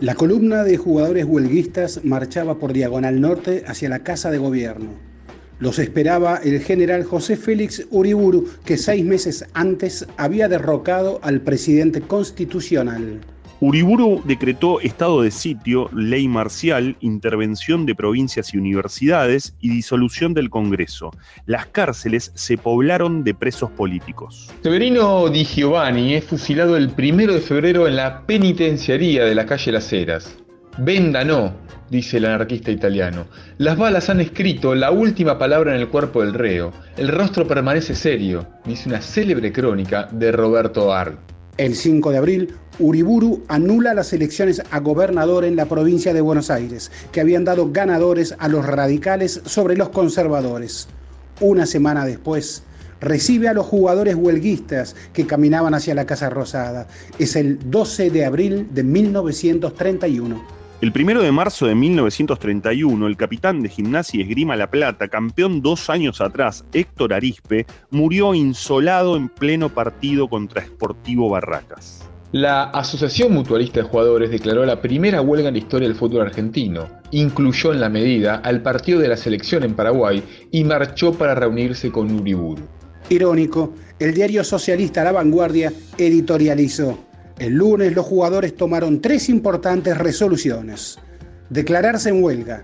La columna de jugadores huelguistas marchaba por diagonal norte hacia la Casa de Gobierno. Los esperaba el general José Félix Uriburu, que seis meses antes había derrocado al presidente constitucional. Uriburu decretó estado de sitio, ley marcial, intervención de provincias y universidades y disolución del Congreso. Las cárceles se poblaron de presos políticos. Severino Di Giovanni es fusilado el primero de febrero en la penitenciaría de la calle Las Heras. Venda no, dice el anarquista italiano. Las balas han escrito la última palabra en el cuerpo del reo. El rostro permanece serio, dice una célebre crónica de Roberto Art. El 5 de abril, Uriburu anula las elecciones a gobernador en la provincia de Buenos Aires, que habían dado ganadores a los radicales sobre los conservadores. Una semana después, recibe a los jugadores huelguistas que caminaban hacia la Casa Rosada. Es el 12 de abril de 1931. El primero de marzo de 1931, el capitán de Gimnasia y Esgrima La Plata, campeón dos años atrás, Héctor Arispe, murió insolado en pleno partido contra Sportivo Barracas. La Asociación Mutualista de Jugadores declaró la primera huelga en la historia del fútbol argentino. Incluyó en la medida al partido de la selección en Paraguay y marchó para reunirse con Uriburu. Irónico, el diario socialista La Vanguardia editorializó el lunes los jugadores tomaron tres importantes resoluciones. Declararse en huelga,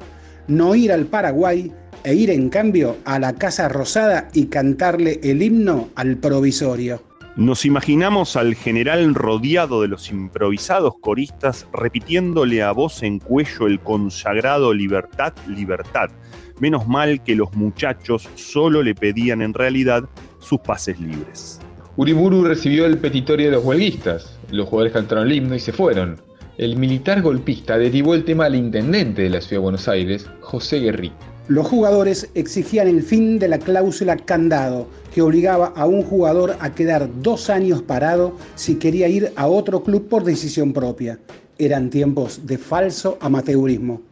no ir al Paraguay e ir en cambio a la Casa Rosada y cantarle el himno al provisorio. Nos imaginamos al general rodeado de los improvisados coristas repitiéndole a voz en cuello el consagrado libertad, libertad. Menos mal que los muchachos solo le pedían en realidad sus pases libres. Uriburu recibió el petitorio de los huelguistas. Los jugadores cantaron el himno y se fueron. El militar golpista derivó el tema al intendente de la ciudad de Buenos Aires, José Guerri. Los jugadores exigían el fin de la cláusula candado, que obligaba a un jugador a quedar dos años parado si quería ir a otro club por decisión propia. Eran tiempos de falso amateurismo.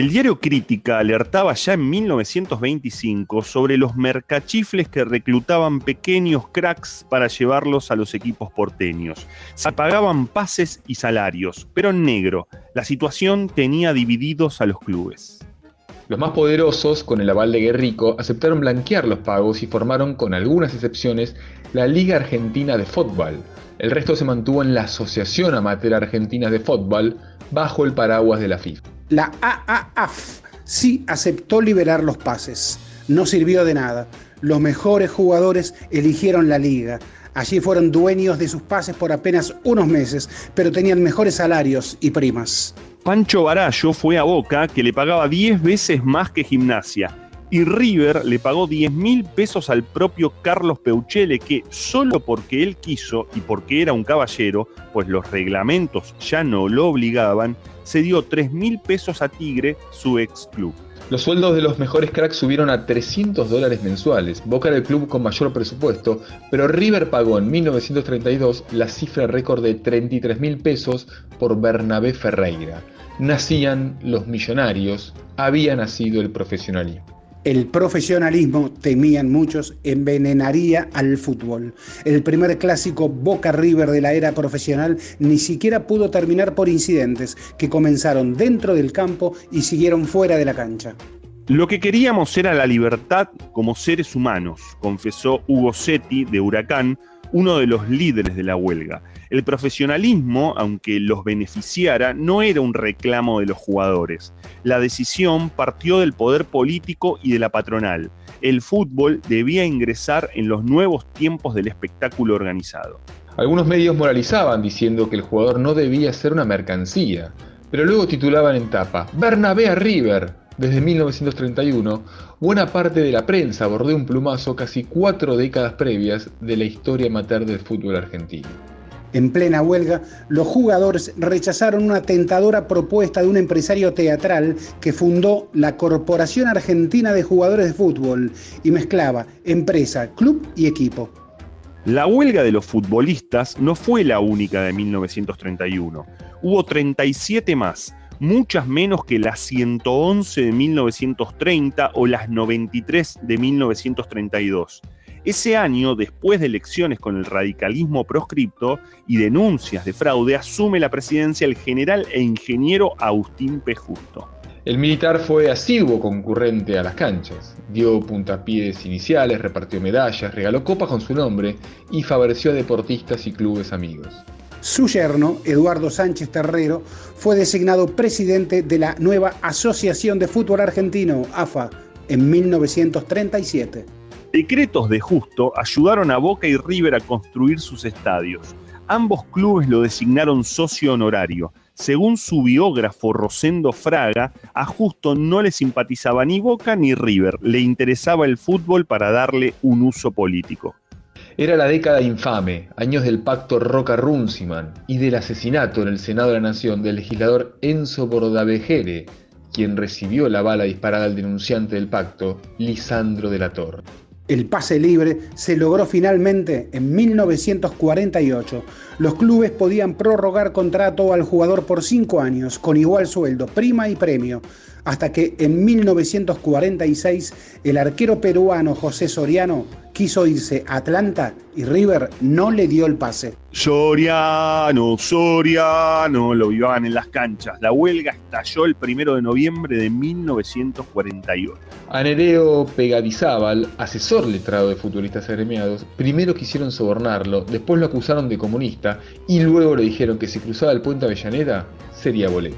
El diario Crítica alertaba ya en 1925 sobre los mercachifles que reclutaban pequeños cracks para llevarlos a los equipos porteños. Se pagaban pases y salarios, pero en negro. La situación tenía divididos a los clubes. Los más poderosos, con el aval de Guerrico, aceptaron blanquear los pagos y formaron, con algunas excepciones, la Liga Argentina de Fútbol. El resto se mantuvo en la Asociación Amateur Argentina de Fútbol, bajo el paraguas de la FIFA. La AAF sí aceptó liberar los pases. No sirvió de nada. Los mejores jugadores eligieron la liga. Allí fueron dueños de sus pases por apenas unos meses, pero tenían mejores salarios y primas. Pancho Barallo fue a Boca, que le pagaba 10 veces más que Gimnasia. Y River le pagó 10 mil pesos al propio Carlos Peuchele, que solo porque él quiso y porque era un caballero, pues los reglamentos ya no lo obligaban, se dio 3 mil pesos a Tigre, su ex club. Los sueldos de los mejores cracks subieron a 300 dólares mensuales. Boca era el club con mayor presupuesto, pero River pagó en 1932 la cifra récord de 33 mil pesos por Bernabé Ferreira. Nacían los millonarios, había nacido el profesionalismo. El profesionalismo, temían muchos, envenenaría al fútbol. El primer clásico Boca River de la era profesional ni siquiera pudo terminar por incidentes que comenzaron dentro del campo y siguieron fuera de la cancha. Lo que queríamos era la libertad como seres humanos, confesó Hugo Setti de Huracán, uno de los líderes de la huelga. El profesionalismo, aunque los beneficiara, no era un reclamo de los jugadores. La decisión partió del poder político y de la patronal. El fútbol debía ingresar en los nuevos tiempos del espectáculo organizado. Algunos medios moralizaban diciendo que el jugador no debía ser una mercancía, pero luego titulaban en tapa Bernabé River. Desde 1931, buena parte de la prensa abordó un plumazo casi cuatro décadas previas de la historia amateur del fútbol argentino. En plena huelga, los jugadores rechazaron una tentadora propuesta de un empresario teatral que fundó la Corporación Argentina de Jugadores de Fútbol y mezclaba empresa, club y equipo. La huelga de los futbolistas no fue la única de 1931. Hubo 37 más, muchas menos que las 111 de 1930 o las 93 de 1932. Ese año, después de elecciones con el radicalismo proscripto y denuncias de fraude, asume la presidencia el general e ingeniero Agustín P. Justo. El militar fue asiduo concurrente a las canchas, dio puntapiés iniciales, repartió medallas, regaló copas con su nombre y favoreció a deportistas y clubes amigos. Su yerno, Eduardo Sánchez Terrero, fue designado presidente de la nueva Asociación de Fútbol Argentino, AFA, en 1937. Decretos de Justo ayudaron a Boca y River a construir sus estadios. Ambos clubes lo designaron socio honorario. Según su biógrafo Rosendo Fraga, a Justo no le simpatizaba ni Boca ni River, le interesaba el fútbol para darle un uso político. Era la década infame, años del pacto Roca-Runciman y del asesinato en el Senado de la Nación del legislador Enzo Bordavejere, quien recibió la bala disparada al denunciante del pacto, Lisandro de la Torre. El pase libre se logró finalmente en 1948. Los clubes podían prorrogar contrato al jugador por cinco años, con igual sueldo, prima y premio, hasta que en 1946 el arquero peruano José Soriano quiso irse a Atlanta y River no le dio el pase. Soriano, Soriano, lo vivaban en las canchas. La huelga estalló el primero de noviembre de 1948. A Nereo Pegadizábal, asesor letrado de futbolistas agremiados, primero quisieron sobornarlo, después lo acusaron de comunista y luego le dijeron que si cruzaba el puente Avellaneda sería boleto.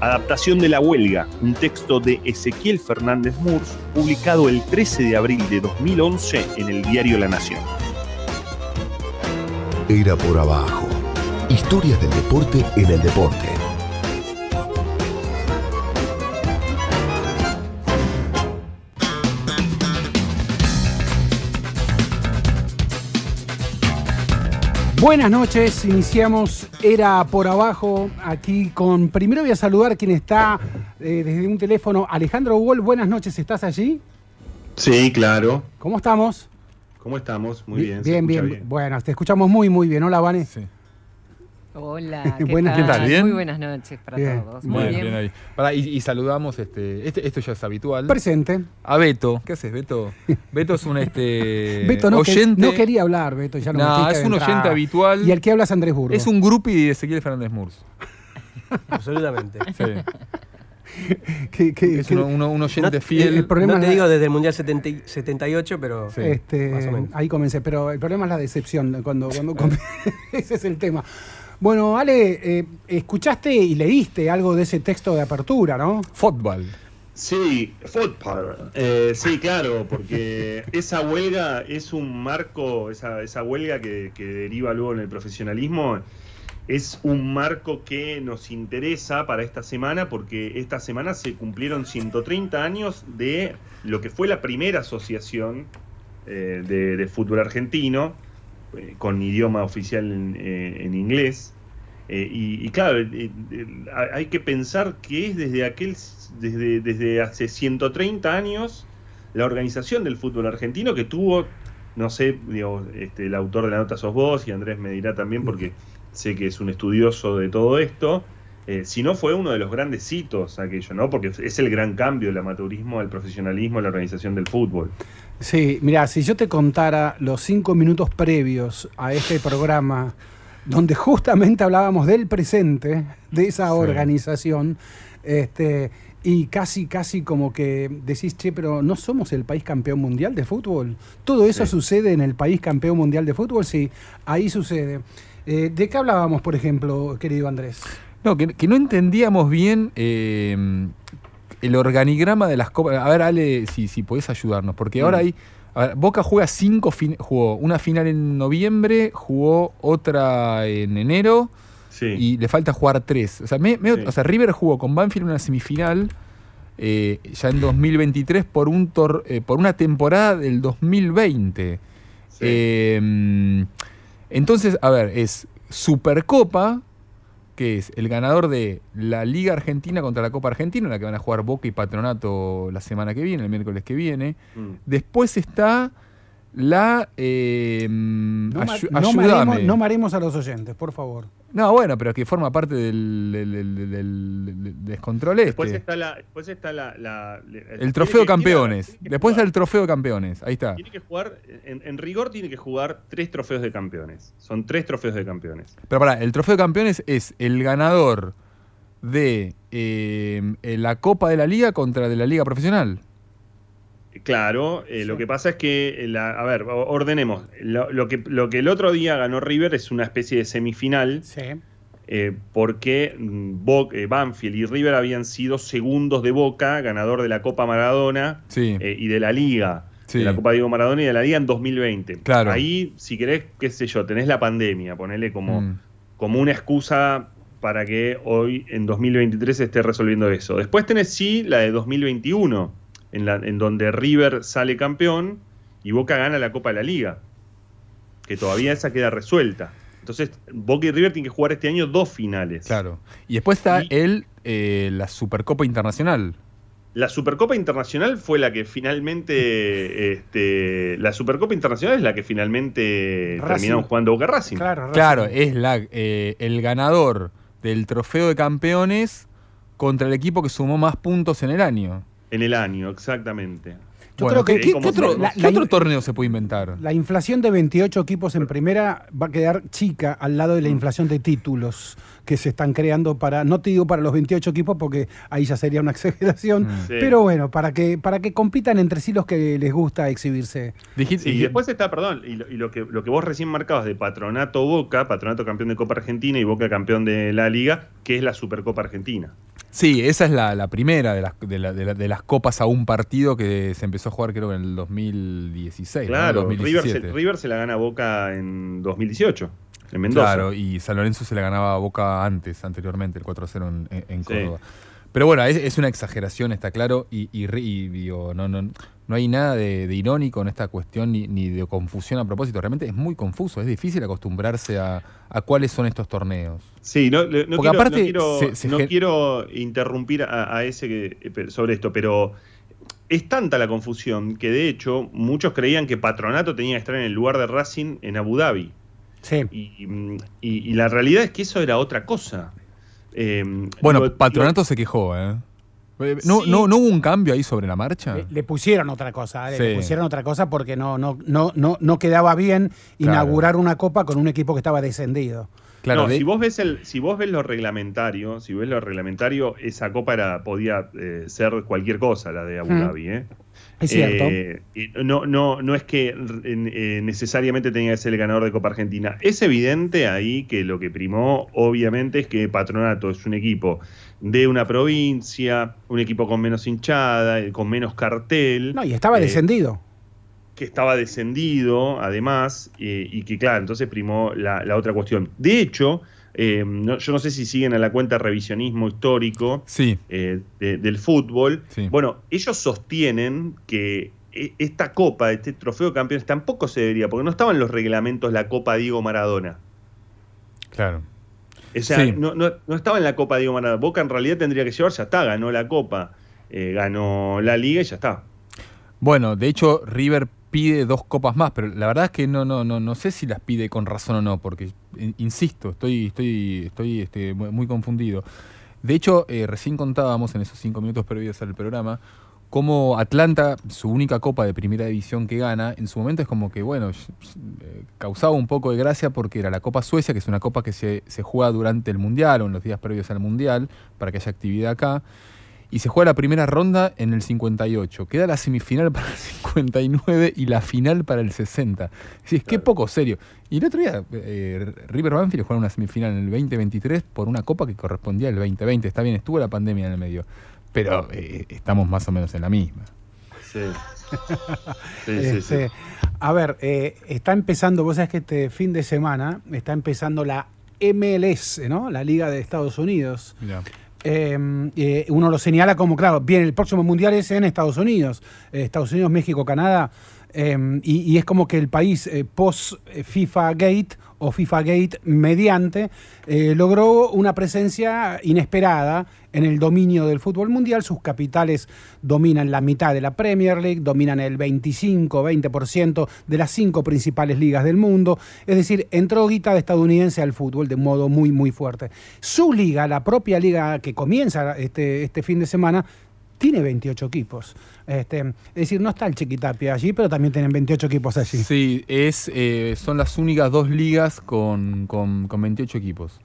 Adaptación de la huelga, un texto de Ezequiel Fernández Murs, publicado el 13 de abril de 2011 en el diario La Nación. Era por abajo. Historias del deporte en el deporte. Buenas noches, iniciamos Era por abajo aquí con, primero voy a saludar a quien está eh, desde un teléfono, Alejandro Wall, buenas noches, ¿estás allí? Sí, claro. ¿Cómo estamos? ¿Cómo estamos? Muy bien. Bien, bien, Bueno, te escuchamos muy, muy bien. Hola, Vane. Sí. Hola, ¿qué, buenas, tal? Muy buenas noches para todos. Muy bien. y, saludamos, este, este, esto ya es habitual. Presente. A Beto. ¿Qué haces, Beto? Beto es un este Beto no, oyente. no quería hablar, Beto, ya lo No, es un oyente habitual. Y el que habla es Andrés Burgo. Es un grupi de Ezequiel Fernández Murs. Absolutamente. Sí. es un, oyente fiel. El, problema no te digo desde el Mundial 78, pero este, ahí comencé. Pero el problema es la decepción cuando, cuando ese es el tema. Bueno, Ale, eh, escuchaste y leíste algo de ese texto de apertura, ¿no? Fútbol. Sí, fútbol. Eh, sí, claro, porque esa huelga es un marco, esa, esa huelga que, que, deriva luego en el profesionalismo, es un marco que nos interesa para esta semana, porque esta semana se cumplieron 130 años de lo que fue la primera asociación eh, de fútbol argentino eh, con idioma oficial en, eh, inglés. Eh, y, claro, hay que pensar que es desde aquel, desde, desde hace 130 años, la organización del fútbol argentino que tuvo, no sé, este, el autor de la nota sos vos y Andrés me dirá también porque sé que es un estudioso de todo esto, si no fue uno de los grandes hitos aquello, ¿no? Porque es el gran cambio del amateurismo al profesionalismo, la organización del fútbol. Sí, mira, si yo te contara los cinco minutos previos a este programa, donde justamente hablábamos del presente de esa organización, este, y casi, casi como que decís, che, pero no somos el país campeón mundial de fútbol. Todo eso sucede en el país campeón mundial de fútbol, sí, ahí sucede. Eh, ¿De qué hablábamos, por ejemplo, querido Andrés? No, que, no entendíamos bien eh, el organigrama de las copas. A ver, Ale, si, si podés ayudarnos, porque ahora mm. hay. Boca juega cinco jugó una final en noviembre, jugó otra en enero y le falta jugar tres. O sea, o sea, River jugó con Banfield una semifinal eh, ya en 2023 por un eh, por una temporada del 2020. Eh, entonces, a ver, es Supercopa, que es el ganador de la Liga Argentina contra la Copa Argentina, en la que van a jugar Boca y Patronato la semana que viene, el miércoles que viene. Mm. Después está la... Eh, no, maremos a los oyentes, por favor. No, bueno, pero que forma parte del, del, descontrol este. Después está la. Después está la, el trofeo de campeones. después está el trofeo de campeones. Ahí está. Tiene que jugar, en, rigor, tiene que jugar tres trofeos de campeones. Son tres trofeos de campeones. Pero pará, el trofeo de campeones es el ganador de eh, la Copa de la Liga contra de la Liga Profesional. Claro, eh, lo que pasa es que, eh, a ver, ordenemos. Lo, que, lo que el otro día ganó River es una especie de semifinal. Sí. Eh, porque mm, Banfield y River habían sido segundos de Boca, ganador de la Copa Maradona y de la Liga. De la Copa Diego Maradona y de la Liga en 2020. Claro. Ahí, si querés, qué sé yo, tenés la pandemia, ponele como, mm. como una excusa para que hoy en 2023 se esté resolviendo eso. Después tenés sí la de 2021 en, donde River sale campeón y Boca gana la Copa de la Liga, que todavía esa queda resuelta. Entonces, Boca y River tienen que jugar este año dos finales. Claro. Y después está el, eh, la Supercopa Internacional. La Supercopa Internacional fue la que finalmente. Este, la Supercopa Internacional es la que finalmente terminaron jugando Boca Racing. Claro, claro es la, eh, el ganador del trofeo de campeones contra el equipo que sumó más puntos en el año. En el año, exactamente. Yo creo que, ¿qué, otro, otro, torneo se puede inventar? La inflación de 28 equipos en primera va a quedar chica al lado de la mm. inflación de títulos que se están creando para, no te digo para los 28 equipos porque ahí ya sería una exageración, mm. pero bueno, para que, para que compitan entre sí los que les gusta exhibirse. y después está, perdón, y, lo, que, lo que vos recién marcabas de Patronato Boca, Patronato campeón de Copa Argentina y Boca campeón de la Liga, que es la Supercopa Argentina. Sí, esa es la, primera de las, de, las copas a un partido que se empezó a jugar creo en el 2016. Claro, River, se, la gana Boca en 2018, en Mendoza. Claro, y San Lorenzo se la ganaba a Boca antes, anteriormente, el 4-0 en, Córdoba. Pero bueno, es, una exageración, está claro, y, digo, no, no, no hay nada de, irónico en esta cuestión ni, de confusión a propósito. Realmente es muy confuso, es difícil acostumbrarse a, cuáles son estos torneos. Sí, no, quiero, aparte no quiero, interrumpir a, ese sobre esto, pero es tanta la confusión que de hecho muchos creían que Patronato tenía que estar en el lugar de Racing en Abu Dhabi. Sí. Y, la realidad es que eso era otra cosa. Eh, bueno, Patronato se quejó, ¿eh? Eh, ¿No, no, hubo un cambio ahí sobre la marcha? Le, pusieron otra cosa, le pusieron otra cosa porque no, no, no, no, no quedaba bien inaugurar una copa con un equipo que estaba descendido. Claro, si vos ves el, si vos ves lo reglamentario, si ves lo reglamentario, esa copa era, podía eh, ser cualquier cosa, la de Abu Dhabi, ¿eh? Es cierto. no, no, no es que necesariamente tenía que ser el ganador de Copa Argentina. Es evidente ahí que lo que primó, obviamente, es que Patronato es un equipo de una provincia, un equipo con menos hinchada, eh, con menos cartel. No, y estaba eh, descendido. Que estaba descendido, además, eh, y que, claro, entonces primó la, otra cuestión. De hecho, yo no sé si siguen a la cuenta revisionismo histórico sí. del fútbol. Bueno, ellos sostienen que esta copa, este trofeo de campeones, tampoco se debería, porque no estaban los reglamentos la Copa Diego Maradona. Claro. O sea, no, no, estaba en la Copa Diego Maradona. Boca en realidad tendría que llevar, ya está, ganó la Copa, eh, ganó la Liga y ya está. Bueno, de hecho, River pide dos copas más, pero la verdad es que no, no, no, no sé si las pide con razón o no, porque insisto, estoy, estoy, estoy este, muy confundido. De hecho, eh, recién contábamos en esos cinco minutos previos al programa como Atlanta, su única copa de primera división que gana, en su momento es como que, bueno, eh, causaba un poco de gracia porque era la Copa Suecia, que es una copa que se, juega durante el Mundial o en los días previos al Mundial, para que haya actividad acá. Y se juega la primera ronda en el 58. Queda la semifinal para el 59 y la final para el 60. Es que poco serio. Y el otro día, eh, River Banfield jugó una semifinal en el 2023 por una copa que correspondía al 2020. Está bien, estuvo la pandemia en el medio pero eh, estamos más o menos en la misma. Sí. sí, sí, este, A ver, eh, está empezando, vos sabés que este fin de semana está empezando la MLS, ¿no? La Liga de Estados Unidos. Em, eh, uno lo señala como, claro, bien, el próximo mundial es en Estados Unidos, Estados Unidos, México, Canadá. Em, y, es como que el país eh, post-FIFA Gate o FIFA Gate mediante eh, logró una presencia inesperada en el dominio del fútbol mundial. Sus capitales dominan la mitad de la Premier League, dominan el 25-20% de las cinco principales ligas del mundo. Es decir, entró guita de estadounidense al fútbol de modo muy, muy fuerte. Su liga, la propia liga que comienza este, este fin de semana, tiene 28 equipos. Este, es decir, no está el Chiquitapia allí, pero también tienen 28 equipos allí. Sí, es, eh, son las únicas dos ligas con, con, 28 equipos.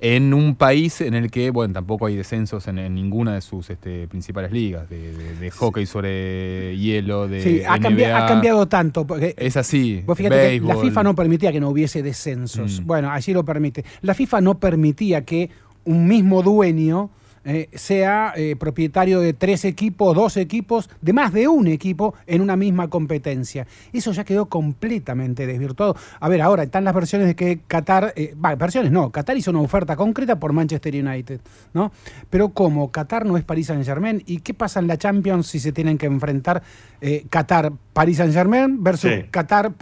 En un país en el que, bueno, tampoco hay descensos en, ninguna de sus este, principales ligas, de, hockey sobre hielo, de Sí, ha, cambiado tanto. es así. fíjate la FIFA no permitía que no hubiese descensos. Mm. Bueno, allí lo permite. La FIFA no permitía que un mismo dueño eh, sea eh, propietario de tres equipos, dos equipos, de más de un equipo en una misma competencia. Eso ya quedó completamente desvirtuado. A ver, ahora están las versiones de que Qatar, eh, versiones no, Qatar hizo una oferta concreta por Manchester United, ¿no? Pero como Qatar no es Paris Saint Germain, ¿y qué pasa en la Champions si se tienen que enfrentar Qatar, Paris Saint Germain versus Qatar,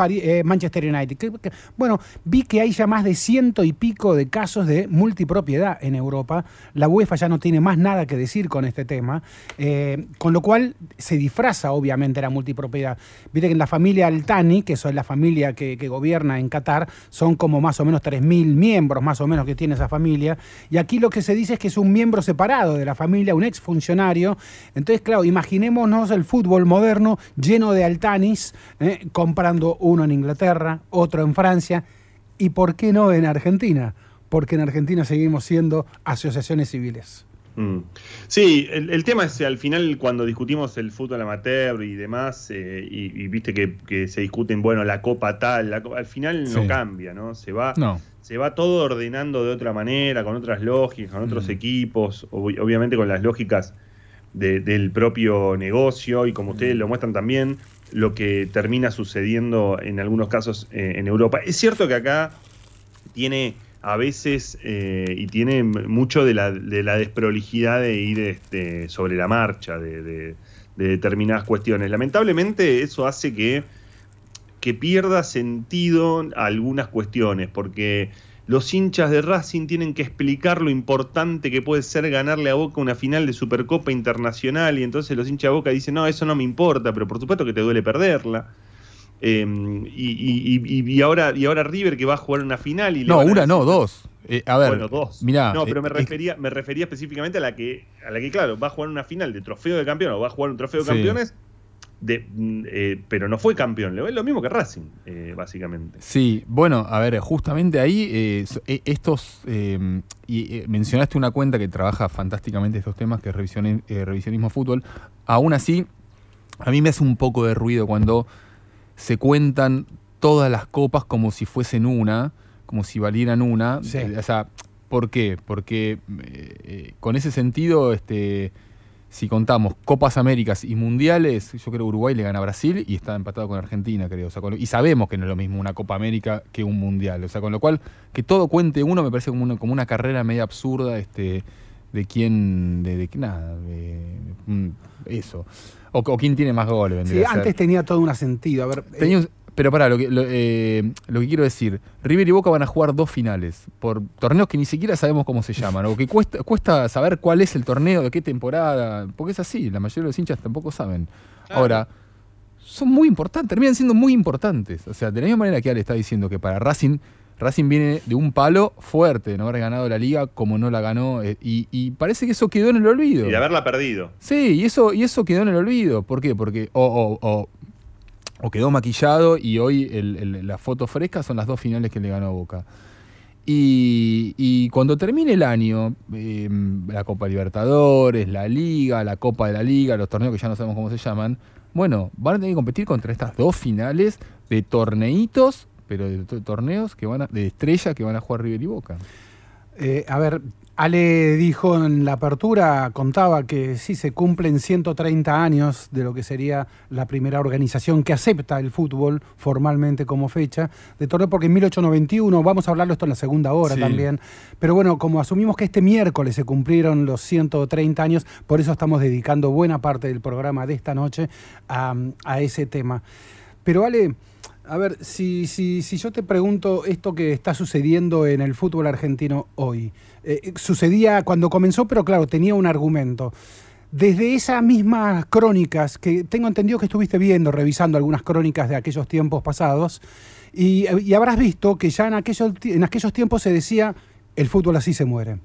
Manchester United? bueno, vi que hay ya más de ciento y pico de casos de multipropiedad en Europa. La UEFA ya no tiene tiene más nada que decir con este tema, eh, con lo cual se disfraza obviamente la multipropiedad. Viste que en la familia Altani, que es la familia que, gobierna en Qatar, son como más o menos 3.000 miembros más o menos que tiene esa familia, y aquí lo que se dice es que es un miembro separado de la familia, un exfuncionario. Entonces, claro, imaginémonos el fútbol moderno lleno de Altanis, eh, comprando uno en Inglaterra, otro en Francia, y por qué no en Argentina porque en Argentina seguimos siendo asociaciones civiles. Mm. Sí, el, tema es al final cuando discutimos el fútbol amateur y demás, eh, y, viste que, se discuten, bueno, la copa tal, al final no cambia, ¿no? Se va, se va todo ordenando de otra manera, con otras lógicas, con otros mm. equipos, obviamente con las lógicas del propio negocio y como ustedes lo muestran también, lo que termina sucediendo en algunos casos eh, en Europa. Es cierto que acá tiene a veces eh, y tiene mucho de la, de la, desprolijidad de ir este, sobre la marcha de, determinadas cuestiones. Lamentablemente eso hace que, que pierda sentido algunas cuestiones, porque los hinchas de Racing tienen que explicar lo importante que puede ser ganarle a Boca una final de Supercopa Internacional y entonces los hinchas de Boca dicen, no, eso no me importa, pero por supuesto que te duele perderla. Em, y, ahora, y ahora River que va a jugar una final y No, una no, dos. Eh, a ver, bueno, dos. Mirá, no, pero me refería, me refería específicamente a la que, a la que, claro, va a jugar una final de trofeo de campeón o va a jugar un trofeo de campeones. De, mm, eh, pero no fue campeón, es lo mismo que Racing, eh, básicamente. Sí, bueno, a ver, justamente ahí, estos, em, y mencionaste una cuenta que trabaja fantásticamente estos temas, que es revisionismo fútbol, aún así, a mí me hace un poco de ruido cuando se cuentan todas las copas como si fuesen una, como si valieran una. Eh, o sea, ¿por qué? Porque eh, eh, con ese sentido, este, si contamos Copas Américas y Mundiales, yo creo que Uruguay le gana a Brasil y está empatado con Argentina, creo. y sabemos que no es lo mismo una Copa América que un Mundial. O sea, con lo cual, que todo cuente uno me parece como una, como una carrera media absurda este, de quién, de, de nada, de, mm, eso. O, quién tiene más goles. Sí, antes tenía todo un sentido. A ver, eh, pero pará, lo que, eh, lo, que quiero decir, River y Boca van a jugar dos finales por torneos que ni siquiera sabemos cómo se llaman, o que cuesta, cuesta saber cuál es el torneo, de qué temporada, porque es así, la mayoría de los hinchas tampoco saben. Ahora, son muy importantes, terminan siendo muy importantes. O sea, de la misma manera que Ale está diciendo que para Racing Racing viene de un palo fuerte, no haber ganado la liga como no la ganó. Eh, y, parece que eso quedó en el olvido. Y de haberla perdido. Sí, y eso, y eso quedó en el olvido. ¿Por qué? Porque o, quedó maquillado y hoy la foto fresca son las dos finales que le ganó a Boca. Y, cuando termine el año, em, la Copa Libertadores, la Liga, la Copa de la Liga, los torneos que ya no sabemos cómo se llaman, bueno, van a tener que competir contra estas dos finales de torneitos pero de torneos que van a, de estrella que van a jugar River y Boca. Eh, a ver, Ale dijo en la apertura, contaba que sí se cumplen 130 años de lo que sería la primera organización que acepta el fútbol formalmente como fecha de torneo, porque en 1891, vamos a hablarlo esto en la segunda hora también, pero bueno, como asumimos que este miércoles se cumplieron los 130 años, por eso estamos dedicando buena parte del programa de esta noche a, a ese tema. Pero Ale, a ver, si, si, si yo te pregunto esto que está sucediendo en el fútbol argentino hoy, eh, sucedía cuando comenzó, pero claro, tenía un argumento. Desde esas mismas crónicas, que tengo entendido que estuviste viendo, revisando algunas crónicas de aquellos tiempos pasados, y, habrás visto que ya en aquellos, en aquellos tiempos se decía, el fútbol así se muere.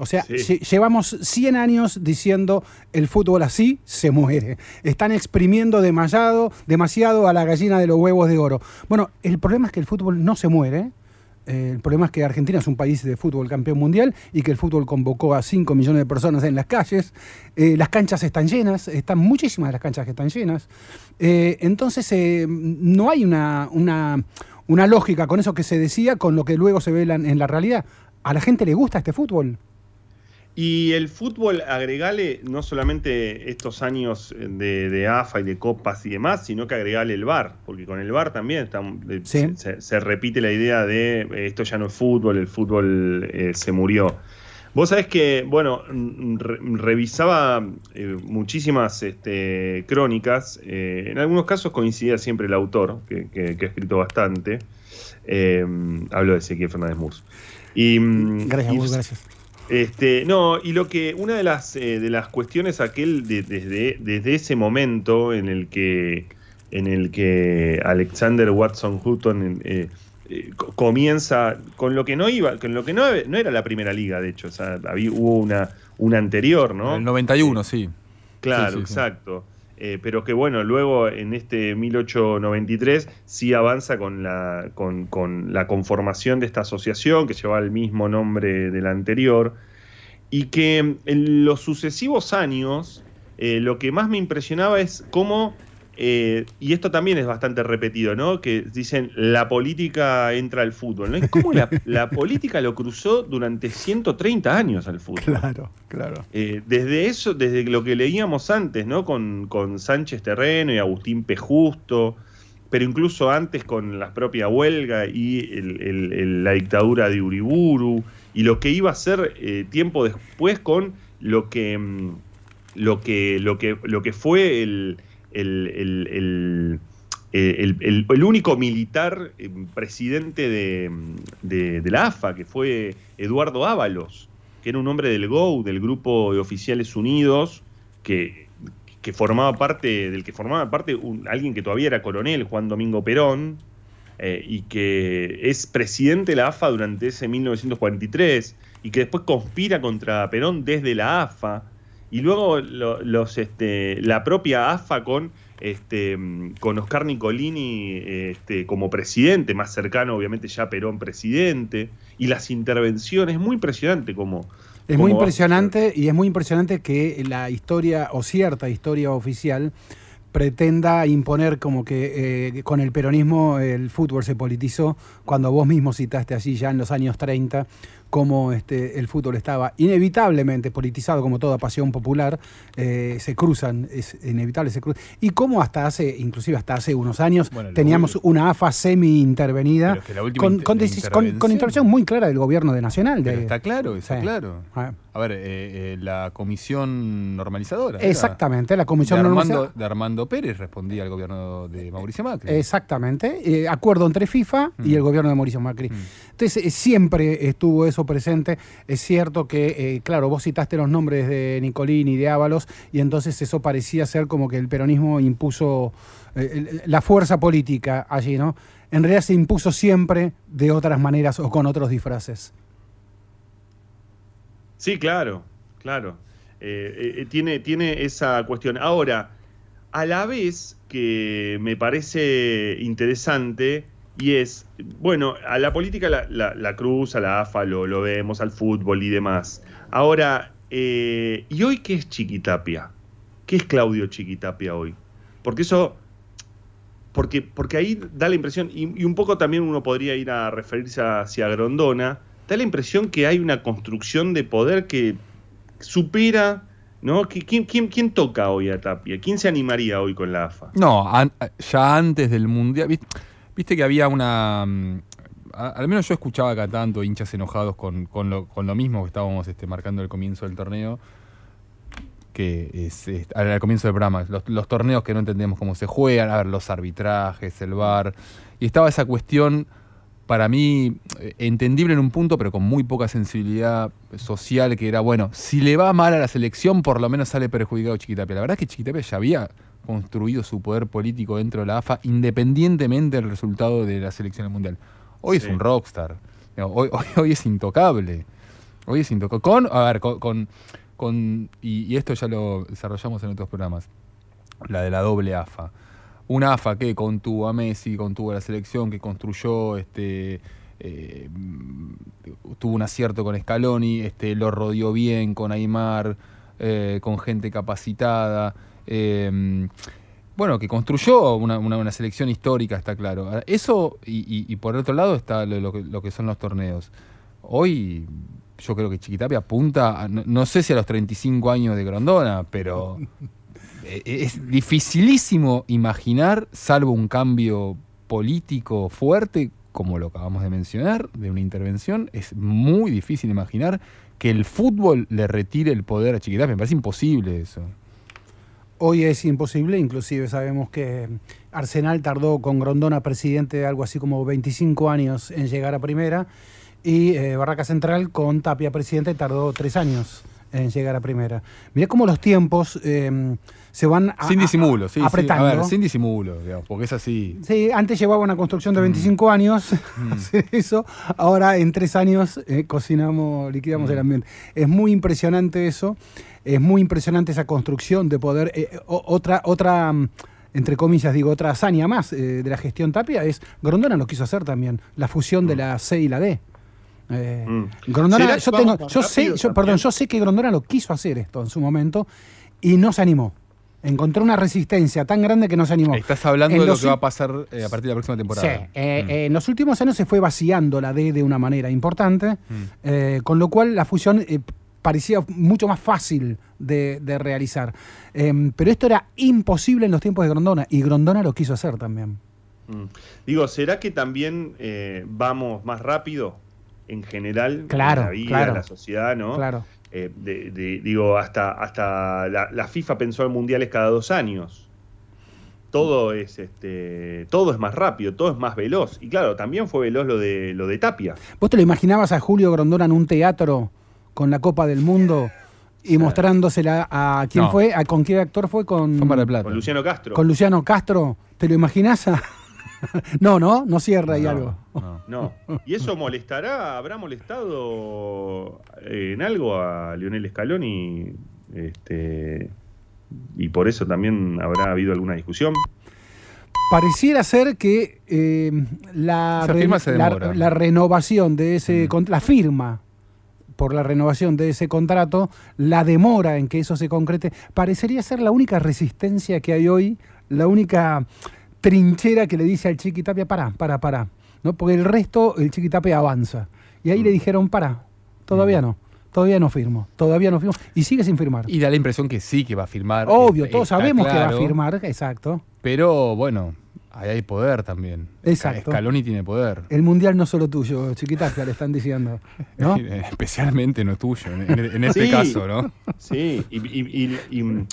O sea, llevamos 100 años diciendo el fútbol así se muere. Están exprimiendo demasiado, demasiado a la gallina de los huevos de oro. Bueno, el problema es que el fútbol no se muere. Eh, el problema es que Argentina es un país de fútbol campeón mundial y que el fútbol convocó a 5 millones de personas en las calles. Eh, las canchas están llenas, están muchísimas de las canchas que están llenas. Eh, entonces, no hay una, una, una, lógica con eso que se decía, con lo que luego se ve en la realidad. ¿A la gente le gusta este fútbol? Y el fútbol, agregale no solamente estos años de, AFA y de copas y demás, sino que agregale el VAR, porque con el VAR también se, repite la idea de eh, esto ya no es fútbol, el fútbol eh, se murió. Vos sabés que, bueno, revisaba eh, muchísimas este, crónicas, en algunos casos coincidía siempre el autor, que, ha escrito bastante, hablo de Ezequiel Fernández Murs. Y, mm, gracias, gracias. Este, no, y lo que una de las eh, de las cuestiones aquel desde, desde ese momento en el que en el que Alexander Watson Hutton eh, eh, comienza con lo que no iba, con lo que no, no era la primera liga, de hecho, o sea, había, hubo una, una anterior, ¿no? El 91, sí. Claro, exacto. Pero que bueno, luego en este 1893 sí avanza con la, con, la conformación de esta asociación que lleva el mismo nombre de la anterior y que en los sucesivos años eh, lo que más me impresionaba es cómo, eh, y esto también es bastante repetido, ¿no? Que dicen la política entra al fútbol, ¿no? Es como la, política lo cruzó durante 130 años al fútbol. Claro, claro. Eh, desde eso, desde lo que leíamos antes, ¿no? Con, Sánchez Terreno y Agustín P. Justo, pero incluso antes con la propia huelga y la dictadura de Uriburu y lo que iba a ser eh, tiempo después con lo que, mm, lo que, lo que, lo que fue el, el, único militar eh, presidente de, la AFA, que fue Eduardo Ábalos, que era un hombre del GO, del Grupo de Oficiales Unidos, que, que formaba parte, del que formaba parte alguien que todavía era coronel, Juan Domingo Perón, eh, y que es presidente de la AFA durante ese 1943 y que después conspira contra Perón desde la AFA y luego los, este, la propia AFA con, este, con Oscar Nicolini este, como presidente, más cercano obviamente ya Perón presidente, y las intervenciones, muy impresionante como... Es muy impresionante y es muy impresionante que la historia o cierta historia oficial pretenda imponer como que eh, con el peronismo el fútbol se politizó, cuando vos mismo citaste allí ya en los años 30 cómo este, el fútbol estaba inevitablemente politizado como toda pasión popular, eh, se cruzan, es inevitable, se cruzan. Y cómo hasta hace, inclusive hasta hace unos años, teníamos una AFA semi-intervenida con, con, intervención muy clara del gobierno de Nacional. está claro, está claro. Ah. A ver, eh, eh, la comisión normalizadora. Exactamente, la comisión de normalizadora. De Armando Pérez respondía al gobierno de Mauricio Macri. Exactamente, acuerdo entre FIFA y mm. el gobierno de Mauricio Macri. Mm. Entonces, siempre estuvo eso presente. Es cierto que, eh, claro, vos citaste los nombres de Nicolín y de Ábalos, y entonces eso parecía ser como que el peronismo impuso eh, la fuerza política allí, ¿no? En realidad se impuso siempre de otras maneras o con otros disfraces. Sí, claro, claro. Eh, tiene, tiene esa cuestión. Ahora, a la vez que me parece interesante y es, bueno, a la política la, cruz, a la AFA lo, lo, vemos, al fútbol y demás. Ahora, eh, ¿y hoy qué es Chiquitapia? ¿Qué es Claudio Chiquitapia hoy? Porque eso, porque, porque ahí da la impresión, y, un poco también uno podría ir a referirse hacia Grondona, da la impresión que hay una construcción de poder que supera ¿No? ¿Quién, quién, quién toca hoy a Tapia? ¿Quién se animaría hoy con la AFA? No, ya antes del Mundial. Que había una. Mm, al menos yo escuchaba acá tanto hinchas enojados con, lo, mismo que estábamos este, marcando el comienzo del torneo. que es, al comienzo del programa, los, torneos que no entendemos cómo se juegan, a ver, los arbitrajes, el VAR, y estaba esa cuestión para mí eh, entendible en un punto, pero con muy poca sensibilidad social, que era, bueno, si le va mal a la selección, por lo menos sale perjudicado Chiquitapia. La verdad es que Chiquitapia ya había construido su poder político dentro de la AFA, independientemente del resultado de la selección mundial. Hoy es un rockstar, hoy, hoy, es intocable. Hoy es intocable. Con, a ver, con, con, y, esto ya lo desarrollamos en otros programas, la de la doble AFA. Una AFA que contuvo a Messi, contuvo a la selección, que construyó, este, eh, tuvo un acierto con Scaloni, este, lo rodeó bien con Aymar, eh, con gente capacitada. Eh, bueno, que construyó una, selección histórica, está claro. Eso, y, por otro lado está lo, que, son los torneos. Hoy yo creo que Chiquitapia apunta, no, sé si a los 35 años de Grondona, pero e, es dificilísimo imaginar, salvo un cambio político fuerte, como lo acabamos de mencionar, de una intervención, es muy difícil imaginar que el fútbol le retire el poder a Chiquitapia. Me parece imposible eso. Hoy es imposible, inclusive sabemos que Arsenal tardó con Grondona presidente algo así como 25 años en llegar a primera y eh, Barraca Central con Tapia presidente tardó tres años en llegar a primera. Mirá cómo los tiempos em, se van sin disimulo, sí, apretando. a ver, sin disimulo, digamos, porque es así. Sí, antes llevaba una construcción de 25 mm. años mm. eso, ahora en tres años eh, cocinamos, liquidamos el mm. ambiente. Es muy impresionante eso es muy impresionante esa construcción de poder. Eh, otra, otra, entre comillas, digo, otra hazaña más eh, de la gestión Tapia es, Grondona lo quiso hacer también, la fusión de la C y la D. Eh, mm. Grondona, yo, tengo, yo sé, perdón, yo sé que Grondona lo quiso hacer esto en su momento y no se animó. Encontró una resistencia tan grande que no se animó. Estás hablando de lo que va a pasar a partir de la próxima temporada. Sí, en los últimos años se fue vaciando la D de una manera importante, con lo cual la fusión parecía mucho más fácil de, realizar. Em, pero esto era imposible en los tiempos de Grondona y Grondona lo quiso hacer también. Mm. Digo, ¿será que también eh, vamos más rápido en general claro, en la vida, en la sociedad, ¿no? Claro. Eh, digo, hasta, hasta la, FIFA pensó en mundiales cada dos años. Todo es este, todo es más rápido, todo es más veloz. Y claro, también fue veloz lo de lo de Tapia. ¿Vos te lo imaginabas a Julio Grondona en un teatro con la Copa del Mundo y mostrándosela a quién fue, a con qué actor fue con, con Luciano Castro. Con Luciano Castro, ¿te lo imaginas? no, no, no cierra ahí algo. No. ¿Y eso molestará? ¿Habrá molestado en algo a Lionel Scaloni? Este, y por eso también habrá habido alguna discusión. Pareciera ser que eh, la, la, renovación de ese, mm. la firma por la renovación de ese contrato, la demora en que eso se concrete, parecería ser la única resistencia que hay hoy, la única trinchera que le dice al Chiquitapia, para, para, para. ¿no? Porque el resto, el Chiquitapia avanza. Y ahí le mm. dijeron, para, todavía mm. no. Todavía no firmo, todavía no firmo. Y sigue sin firmar. Y da la impresión que sí, que va a firmar. Obvio, todos sabemos que va a firmar, exacto. Pero bueno, Ahí hay poder también. Exacto. Scaloni tiene poder. El mundial no es solo tuyo, chiquitaca, le están diciendo. ¿no? Especialmente no tuyo, en, este caso, ¿no? Sí, y, y,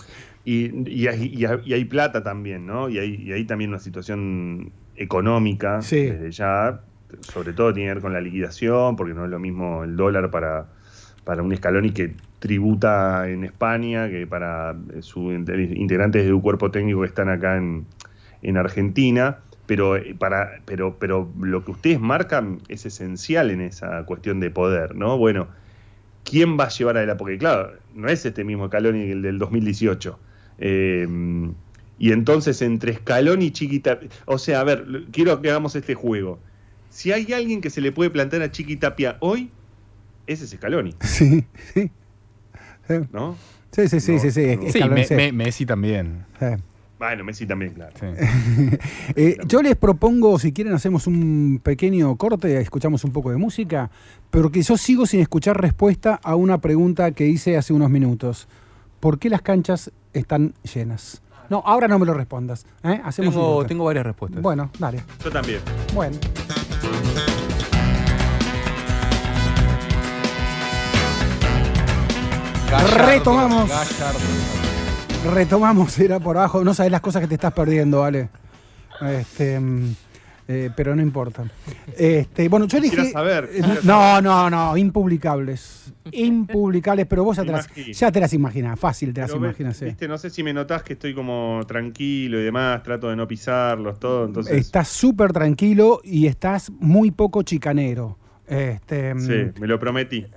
hay, plata también, ¿no? Y hay, hay también una situación económica desde ya, sobre todo tiene que ver con la liquidación, porque no es lo mismo el dólar para, para un Scaloni que tributa en España, que para sus integrantes de un cuerpo técnico que están acá en en Argentina, pero, eh, para, pero, pero lo que ustedes marcan es esencial en esa cuestión de poder, ¿no? Bueno, ¿quién va a llevar adelante? Porque claro, no es este mismo Scaloni el del 2018. Eh, y entonces entre Scaloni y Chiquita, o sea, a ver, quiero que hagamos este juego. Si hay alguien que se le puede plantar a Chiquitapia hoy, ese es Scaloni. Sí, sí. ¿No? Sí, sí, sí, sí, sí. Messi también. Bueno, Messi también, claro. Eh, yo les propongo, si quieren, hacemos un pequeño corte, escuchamos un poco de música, pero que yo sigo sin escuchar respuesta a una pregunta que hice hace unos minutos. ¿Por qué las canchas están llenas? No, ahora no me lo respondas. ¿eh? Hacemos tengo, tengo varias respuestas. Bueno, dale. Yo también. Bueno. retomamos. Retomamos, era por abajo. No sabes las cosas que te estás perdiendo, ¿vale? Este. Eh, pero no importa. Este, bueno, yo dije. Saber, eh, no, no, no, impublicables. Impublicables, pero vos ya te, las, ya te las imaginas, fácil te las imaginas. Viste, no sé si me notás que estoy como tranquilo y demás, trato de no pisarlos, todo. Entonces... Estás súper tranquilo y estás muy poco chicanero. Este, sí, mm, me lo prometí.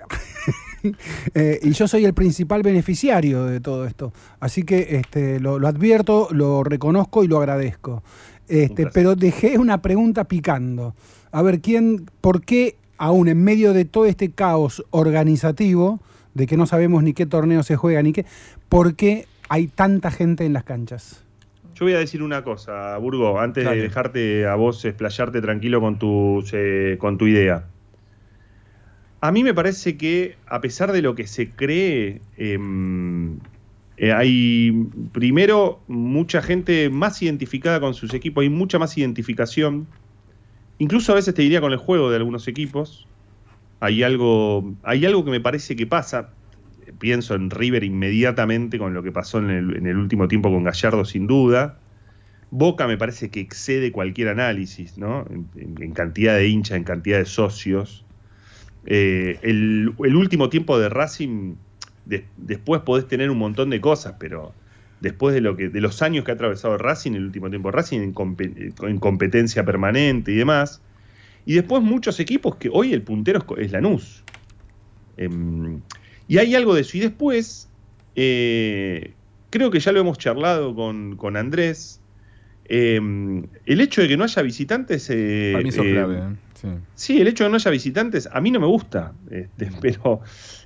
Eh, y yo soy el principal beneficiario de todo esto. Así que este, lo, advierto, lo reconozco y lo agradezco. Este, pero dejé una pregunta picando. A ver, ¿quién, por qué aún en medio de todo este caos organizativo, de que no sabemos ni qué torneo se juega, ni qué, por qué hay tanta gente en las canchas? Yo voy a decir una cosa, Burgo, antes de dejarte a vos explayarte tranquilo con tu, con tu idea. A mí me parece que, a pesar de lo que se cree, em, eh, hay primero mucha gente más identificada con sus equipos, hay mucha más identificación. Incluso a veces te diría con el juego de algunos equipos. Hay algo, hay algo que me parece que pasa. Pienso en River inmediatamente con lo que pasó en el, último tiempo con Gallardo, sin duda. Boca me parece que excede cualquier análisis, ¿no? En, cantidad de hinchas, en cantidad de socios. Eh, el, último tiempo de Racing, después podés tener un montón de cosas, pero después de, lo que, de los años que ha atravesado Racing, el último tiempo Racing en, competencia permanente y demás, y después muchos equipos que hoy el puntero es, Lanús. Em, y hay algo de eso. Y después, eh, creo que ya lo hemos charlado con, con Andrés, em, el hecho de que no haya visitantes... Eh, Para mí eso es clave. Sí. el hecho de que no haya visitantes, a mí no me gusta, este, pero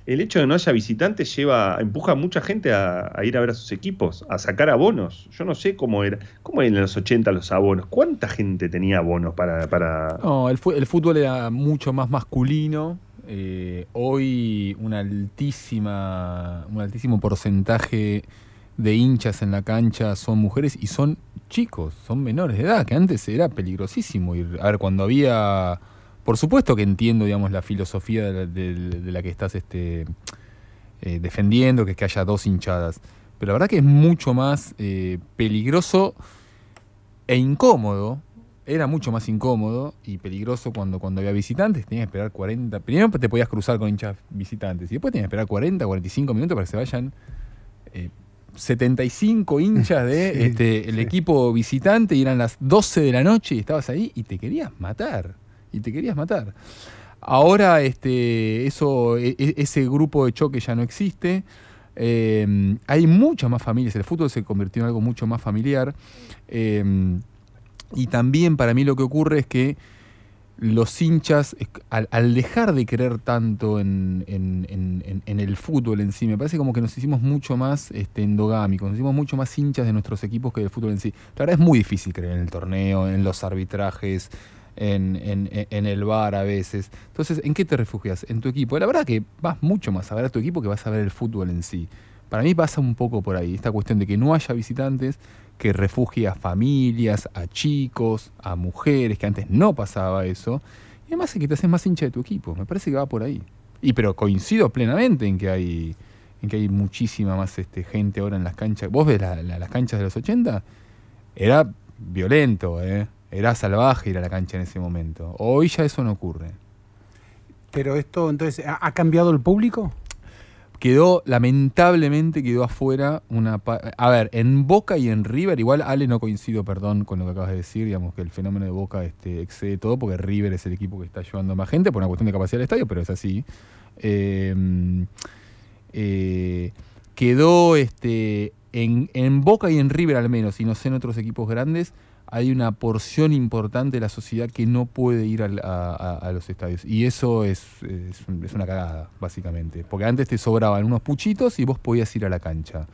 el hecho de que no haya visitantes lleva, empuja a mucha gente a, ir a ver a sus equipos, a sacar abonos. Yo no sé cómo era, cómo eran en los 80 los abonos, cuánta gente tenía abonos para. para... No, el, fútbol era mucho más masculino. Eh, hoy una altísima, un altísimo porcentaje de hinchas en la cancha son mujeres y son chicos, son menores de edad, que antes era peligrosísimo ir. A ver, cuando había. Por supuesto que entiendo, digamos, la filosofía de la, que estás este, eh, defendiendo, que es que haya dos hinchadas. Pero la verdad que es mucho más eh, peligroso e incómodo. Era mucho más incómodo y peligroso cuando, cuando había visitantes. Tenías que esperar 40. Primero te podías cruzar con hinchas visitantes y después tenías que esperar 40, 45 minutos para que se vayan. Eh, 75 hinchas de este, el equipo visitante y eran las 12 de la noche y estabas ahí y te querías matar. Y te querías matar. Ahora este, eso, e, e, ese grupo de choque ya no existe. Eh, hay muchas más familias. El fútbol se convirtió en algo mucho más familiar. Eh, y también para mí lo que ocurre es que los hinchas, al, dejar de creer tanto en, el fútbol en sí, me parece como que nos hicimos mucho más este, endogámicos, nos hicimos mucho más hinchas de nuestros equipos que del fútbol en sí. La verdad es muy difícil creer en el torneo, en los arbitrajes, en, el bar a veces. Entonces, ¿en qué te refugias? En tu equipo. La verdad que vas mucho más a ver a tu equipo que vas a ver el fútbol en sí. Para mí pasa un poco por ahí, esta cuestión de que no haya visitantes que refugie a familias, a chicos, a mujeres, que antes no pasaba eso. Y además es que te haces más hincha de tu equipo. Me parece que va por ahí. Y pero coincido plenamente en que hay en que hay muchísima más este, gente ahora en las canchas. ¿Vos ves las canchas de los 80? Era violento, ¿eh? era salvaje ir a la cancha en ese momento. Hoy ya eso no ocurre. Pero esto, entonces, ¿ha cambiado el público? Quedó, lamentablemente quedó afuera una... A ver, en Boca y en River, igual Ale no coincido, perdón, con lo que acabas de decir, digamos que el fenómeno de Boca este, excede todo, porque River es el equipo que está llevando más gente por una cuestión de capacidad del estadio, pero es así. Em, eh, quedó este, en, en Boca y en River al menos, y no sé en otros equipos grandes, hay una porción importante de la sociedad que no puede ir a, los estadios. Y eso es, una cagada, básicamente. Porque antes te sobraban unos puchitos y vos podías ir a la cancha.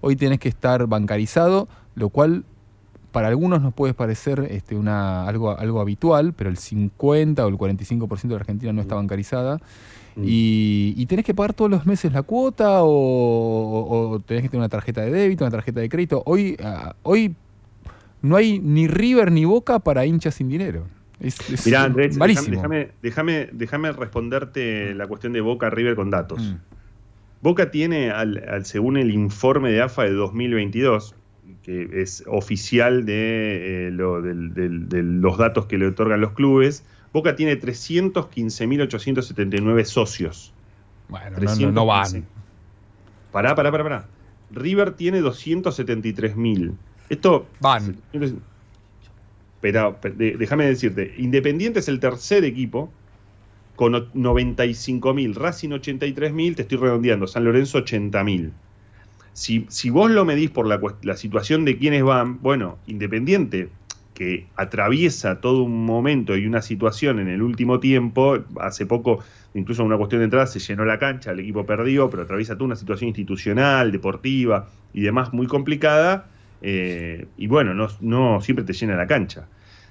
Hoy tenés que estar bancarizado, lo cual para algunos nos puede parecer este, una, algo, algo habitual, pero el 50 o el 45% de la Argentina no está bancarizada. Mm. Y, tenés que pagar todos los meses la cuota o, tenés que tener una tarjeta de débito, una tarjeta de crédito. Hoy, ah, hoy no hay ni River ni Boca para hinchas sin dinero. Es, Mirá, Andrés, déjame, responderte la cuestión de Boca River con datos. Mm. Boca tiene, al, según el informe de AFA de 2022, que es oficial de, eh, los datos que le otorgan los clubes, Boca tiene 315.879 socios. Bueno, no, no, van. Pará, pará, pará, pará. River tiene 273.000. Esto... Van. Pero, déjame decirte, Independiente es el tercer equipo con 95.000, Racing 83.000, te estoy redondeando, San Lorenzo 80.000. Si, si vos lo medís por la, la situación de quienes van, bueno, Independiente, que atraviesa todo un momento y una situación en el último tiempo, hace poco, incluso en una cuestión de entrada, se llenó la cancha, el equipo perdió, pero atraviesa toda una situación institucional, deportiva y demás muy complicada, eh, y bueno, no, siempre te llena la cancha.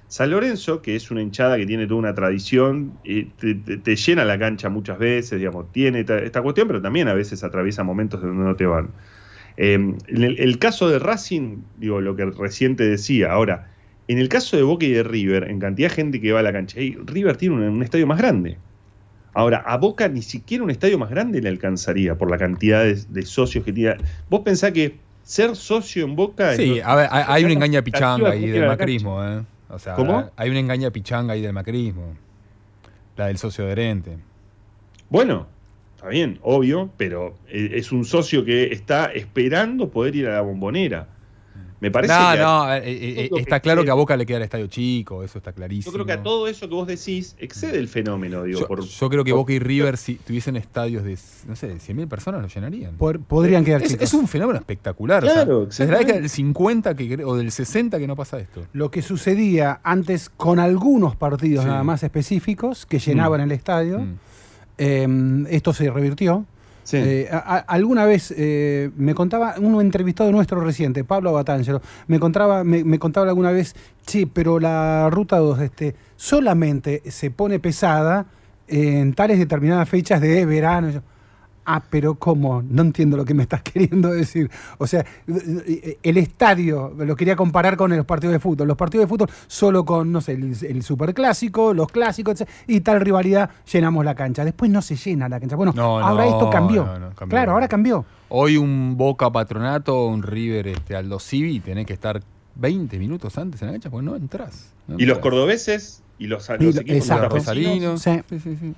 San Lorenzo, que es una hinchada que tiene toda una tradición, eh, te, llena la cancha muchas veces, digamos, tiene esta, cuestión, pero también a veces atraviesa momentos donde no te van. Em, en el, caso de Racing, digo, lo que recién te decía, ahora, en el caso de Boca y de River, en cantidad de gente que va a la cancha, River tiene un, estadio más grande. Ahora, a Boca ni siquiera un estadio más grande le alcanzaría por la cantidad de, de socios que tiene. Vos pensás que ser socio en Boca. Sí, a ver, hay, una engaña pichanga ahí del macrismo, ¿eh? O sea, ¿Cómo? hay una engaña pichanga ahí del macrismo. La del socio adherente. Bueno, está bien, obvio, pero e, es un socio que está esperando poder ir a la bombonera. Me parece no, No, eh, eh, está claro que a Boca le queda el estadio chico, eso está clarísimo. Yo creo que a todo eso que vos decís excede el fenómeno. Digo, yo, creo que Boca y River, si tuviesen estadios de, no sé, 100.000 personas, lo llenarían. podrían quedar es, chicos. Es un fenómeno espectacular. Claro, desde la década del 50 que, o del 60 que no pasa esto. Lo que sucedía antes con algunos partidos nada más específicos que llenaban mm. el estadio, mm. esto se revirtió eh, alguna vez eh, me contaba, uno entrevistado nuestro reciente, Pablo Batangelo, me contaba, me, contaba alguna vez, sí, pero la ruta 2 este, solamente se pone pesada en tales determinadas fechas de verano. Ah, pero ¿cómo? No entiendo lo que me estás queriendo decir. O sea, el estadio, lo quería comparar con los partidos de fútbol. Los partidos de fútbol solo con, no sé, el, superclásico, los clásicos, y tal rivalidad llenamos la cancha. Después no se llena la cancha. Bueno, ahora esto cambió. Claro, ahora cambió. Hoy un Boca Patronato, un River este, Aldo Civi, tenés que estar 20 minutos antes en la cancha porque no entras. y los cordobeses y los, los equipos rosarinos. Sí. Sí, sí,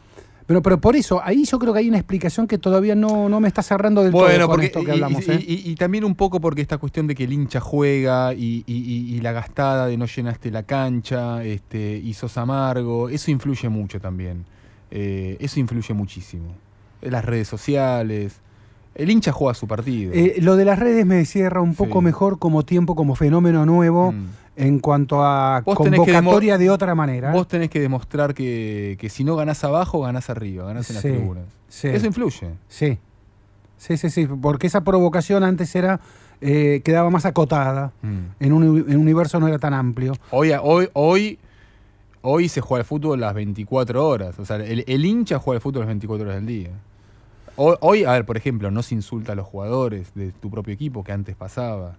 pero, pero por eso, ahí yo creo que hay una explicación que todavía no, me está cerrando del todo con esto que hablamos. ¿eh? Y, también un poco porque esta cuestión de que el hincha juega y, la gastada de no llenaste la cancha este, y sos amargo, eso influye mucho también. Eh, eso influye muchísimo. Las redes sociales. El hincha juega su partido. Eh, lo de las redes me cierra un poco mejor como tiempo, como fenómeno nuevo. Mm en cuanto a convocatoria de otra manera. Vos tenés que demostrar que, si no ganás abajo, ganás arriba, ganás en las tribunas. Eso influye. Sí. Sí, sí, sí, porque esa provocación antes era eh, quedaba más acotada, mm. en, un, universo no era tan amplio. Hoy, hoy, hoy, hoy se juega el fútbol las 24 horas, o sea, el, hincha juega el fútbol las 24 horas del día. Hoy, hoy, a ver, por ejemplo, no se insulta a los jugadores de tu propio equipo, que antes pasaba.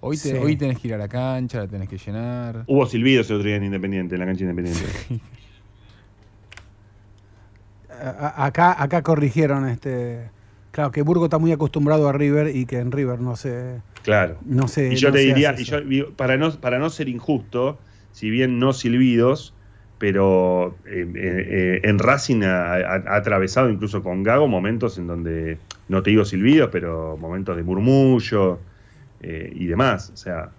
Hoy, hoy tenés que ir a la cancha, la tenés que llenar. Hubo silbidos el otro día en Independiente, en la cancha Independiente. acá, acá corrigieron este. Claro, que Burgo está muy acostumbrado a River y que en River no se. Claro. No sé. Y yo te diría, y yo, para, no, para no ser injusto, si bien no silbidos, pero eh, eh, eh, en Racing ha, atravesado incluso con Gago momentos en donde, no te digo silbidos, pero momentos de murmullo, eh, y demás. O sea,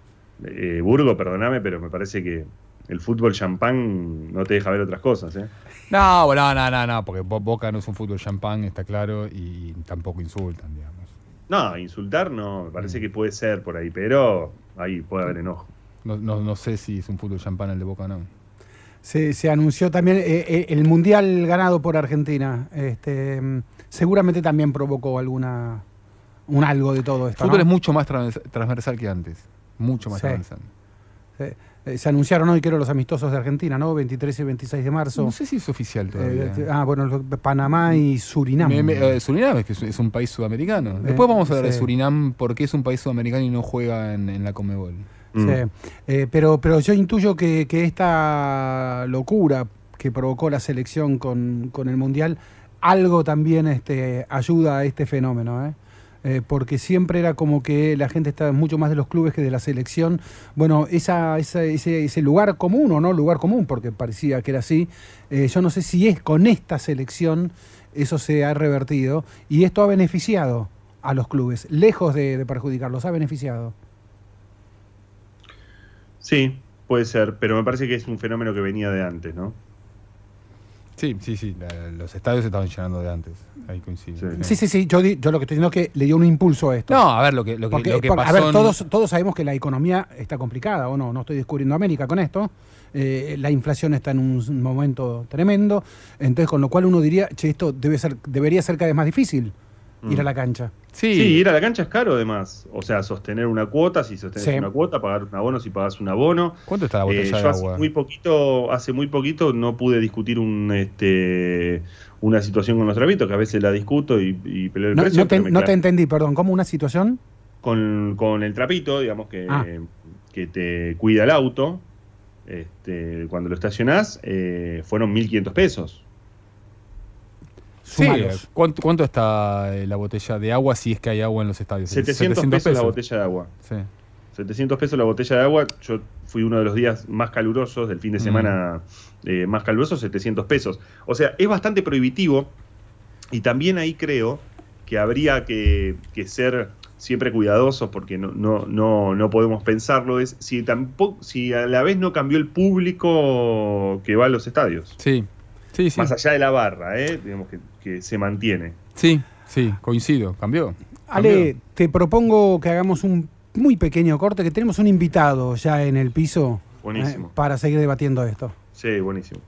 eh, Burgo, perdóname, pero me parece que el fútbol champán no te deja ver otras cosas. ¿eh? No, no, no, no, porque Boca no es un fútbol champán, está claro, y tampoco insultan, digamos. No, insultar no, me parece mm. que puede ser por ahí, pero ahí puede haber enojo. No, no, sé si es un fútbol champán el de Boca o no. Se, se, anunció también eh, el mundial ganado por Argentina. Este, mm, seguramente también provocó alguna un algo de todo esto. El fútbol es mucho más transversal que antes. Mucho más transversal. Eh, se anunciaron hoy, creo, los amistosos de Argentina, ¿no? 23 y 26 de marzo. No sé si es oficial eh, todavía. ah, bueno, Panamá y Surinam. Eh, Surinam es que es, un país sudamericano. Después vamos a ver de Surinam porque es un país sudamericano y no juega en, la Comebol. Sí. Mm. pero, pero yo intuyo que, esta locura que provocó la selección con, con el Mundial algo también este, ayuda a este fenómeno, ¿eh? Eh, porque siempre era como que la gente estaba mucho más de los clubes que de la selección. Bueno, esa, ese, ese, lugar común o no lugar común, porque parecía que era así, eh, yo no sé si es con esta selección eso se ha revertido y esto ha beneficiado a los clubes, lejos de perjudicarlos, ha beneficiado. Sí, puede ser, pero me parece que es un fenómeno que venía de antes, ¿no? Sí, sí, sí. los estadios se estaban llenando de antes. Ahí coincide. Sí, sí, sí. Yo, yo, lo que estoy diciendo es que le dio un impulso a esto. No, a ver, lo que, lo que, pasó A ver, todos, todos sabemos que la economía está complicada, ¿o no? No estoy descubriendo América con esto. Eh, la inflación está en un momento tremendo. Entonces, con lo cual uno diría, che, esto debe ser, debería ser cada vez más difícil ir a la cancha. Sí. ir a la cancha es caro además. O sea, sostener una cuota, si sostenes una cuota, pagar un abono si pagas un abono. ¿Cuánto está la botella eh, de agua? Hace muy poquito, hace muy poquito no pude discutir un este una situación con los trapitos, que a veces la discuto y, y peleo el no, precio. No te, entendí, perdón, ¿cómo una situación? Con, el trapito, digamos, que, ah. que te cuida el auto, este, cuando lo estacionás, eh, fueron 1.500 pesos. Sí, ¿cuánto, está eh, la botella de agua si es que hay agua en los estadios? 700, pesos, la botella de agua. Sí. 700 pesos la botella de agua. Yo fui uno de los días más calurosos, del fin de mm. semana eh, más caluroso, 700 pesos. O sea, es bastante prohibitivo y también ahí creo que habría que, ser siempre cuidadosos porque no, no, no, no podemos pensarlo, es si, tampoco, si a la vez no cambió el público que va a los estadios. Sí, sí, sí. Más allá de la barra, ¿eh? digamos que que se mantiene. Sí, sí, coincido, cambió. Ale, te propongo que hagamos un muy pequeño corte, que tenemos un invitado ya en el piso eh, para seguir debatiendo esto. Sí, buenísimo.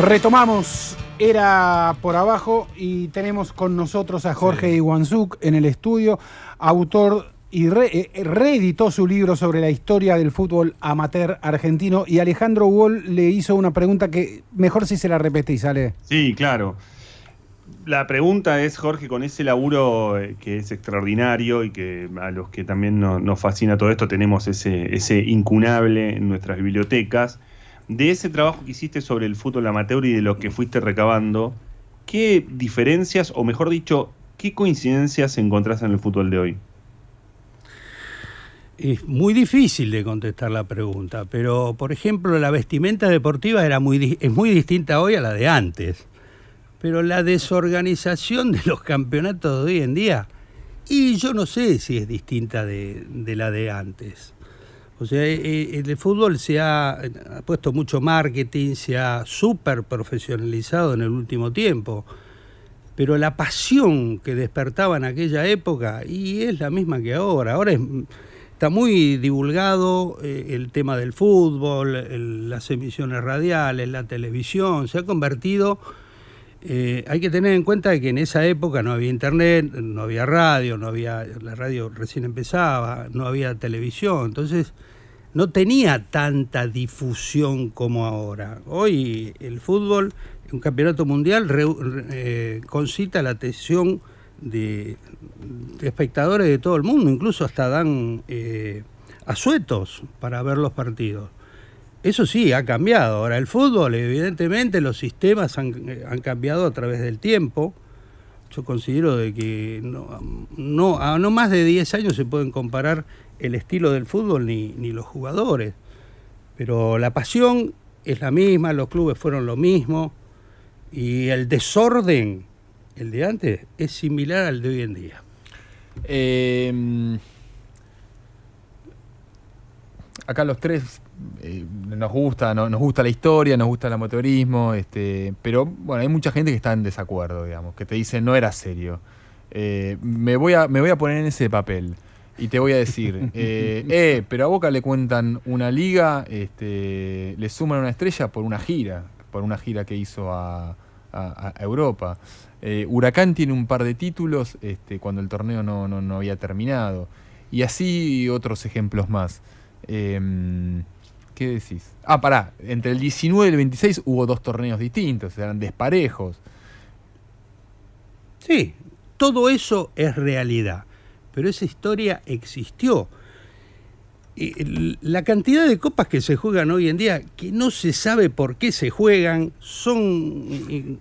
Retomamos era por abajo y tenemos con nosotros a Jorge Iwanzuk en el estudio, autor y eh, reeditó su libro sobre la historia del fútbol amateur argentino y Alejandro Wall le hizo una pregunta que mejor si se la repetís, ¿sale? Sí, claro. La pregunta es, Jorge, con ese laburo eh, que es extraordinario y que a los que también nos fascina todo esto tenemos ese, ese incunable en nuestras bibliotecas, de ese trabajo que hiciste sobre el fútbol amateur y de lo que fuiste recabando, ¿qué diferencias, o mejor dicho, qué coincidencias encontrás en el fútbol de hoy? Es muy difícil de contestar la pregunta, pero por ejemplo la vestimenta deportiva era muy, es muy distinta hoy a la de antes. Pero la desorganización de los campeonatos de hoy en día, y yo no sé si es distinta de la de antes. O sea, eh, eh, el fútbol se ha, puesto mucho marketing, se ha súper profesionalizado en el último tiempo, pero la pasión que despertaba en aquella época, y es la misma que ahora, ahora está muy divulgado eh, el tema del fútbol, las emisiones radiales, la televisión, se ha convertido... hay que tener en cuenta que en esa época no había internet, no había radio, no había la radio recién empezaba, no había televisión, entonces no tenía tanta difusión como ahora. Hoy el fútbol, un campeonato mundial, eh, concita la atención de, espectadores de todo el mundo, incluso hasta dan eh, asuetos para ver los partidos. Eso sí, ha cambiado. Ahora el fútbol, evidentemente, los sistemas han, cambiado a través del tiempo. Yo considero de que a no más de 10 años se pueden comparar el estilo del fútbol ni, los jugadores. Pero la pasión es la misma, los clubes fueron lo mismo y el desorden, el de antes, es similar al de hoy en día. Em, acá los tres eh, nos gusta, nos gusta la historia, nos gusta el amateurismo, este, pero bueno, hay mucha gente que está en desacuerdo, digamos, que te dice no era serio. Eh, me, voy a, me voy a poner en ese papel y te voy a decir, eh, eh, pero a Boca le cuentan una liga, este, le suman una estrella por una gira, por una gira que hizo a, Europa. Eh, Huracán tiene un par de títulos este, cuando el torneo no, no, había terminado. Y así otros ejemplos más. Em, ¿Qué decís? Ah, pará, entre el 19 y el 26 hubo dos torneos distintos, eran desparejos. Sí, todo eso es realidad, pero esa historia existió. La cantidad de copas que se juegan hoy en día, que no se sabe por qué se juegan, son,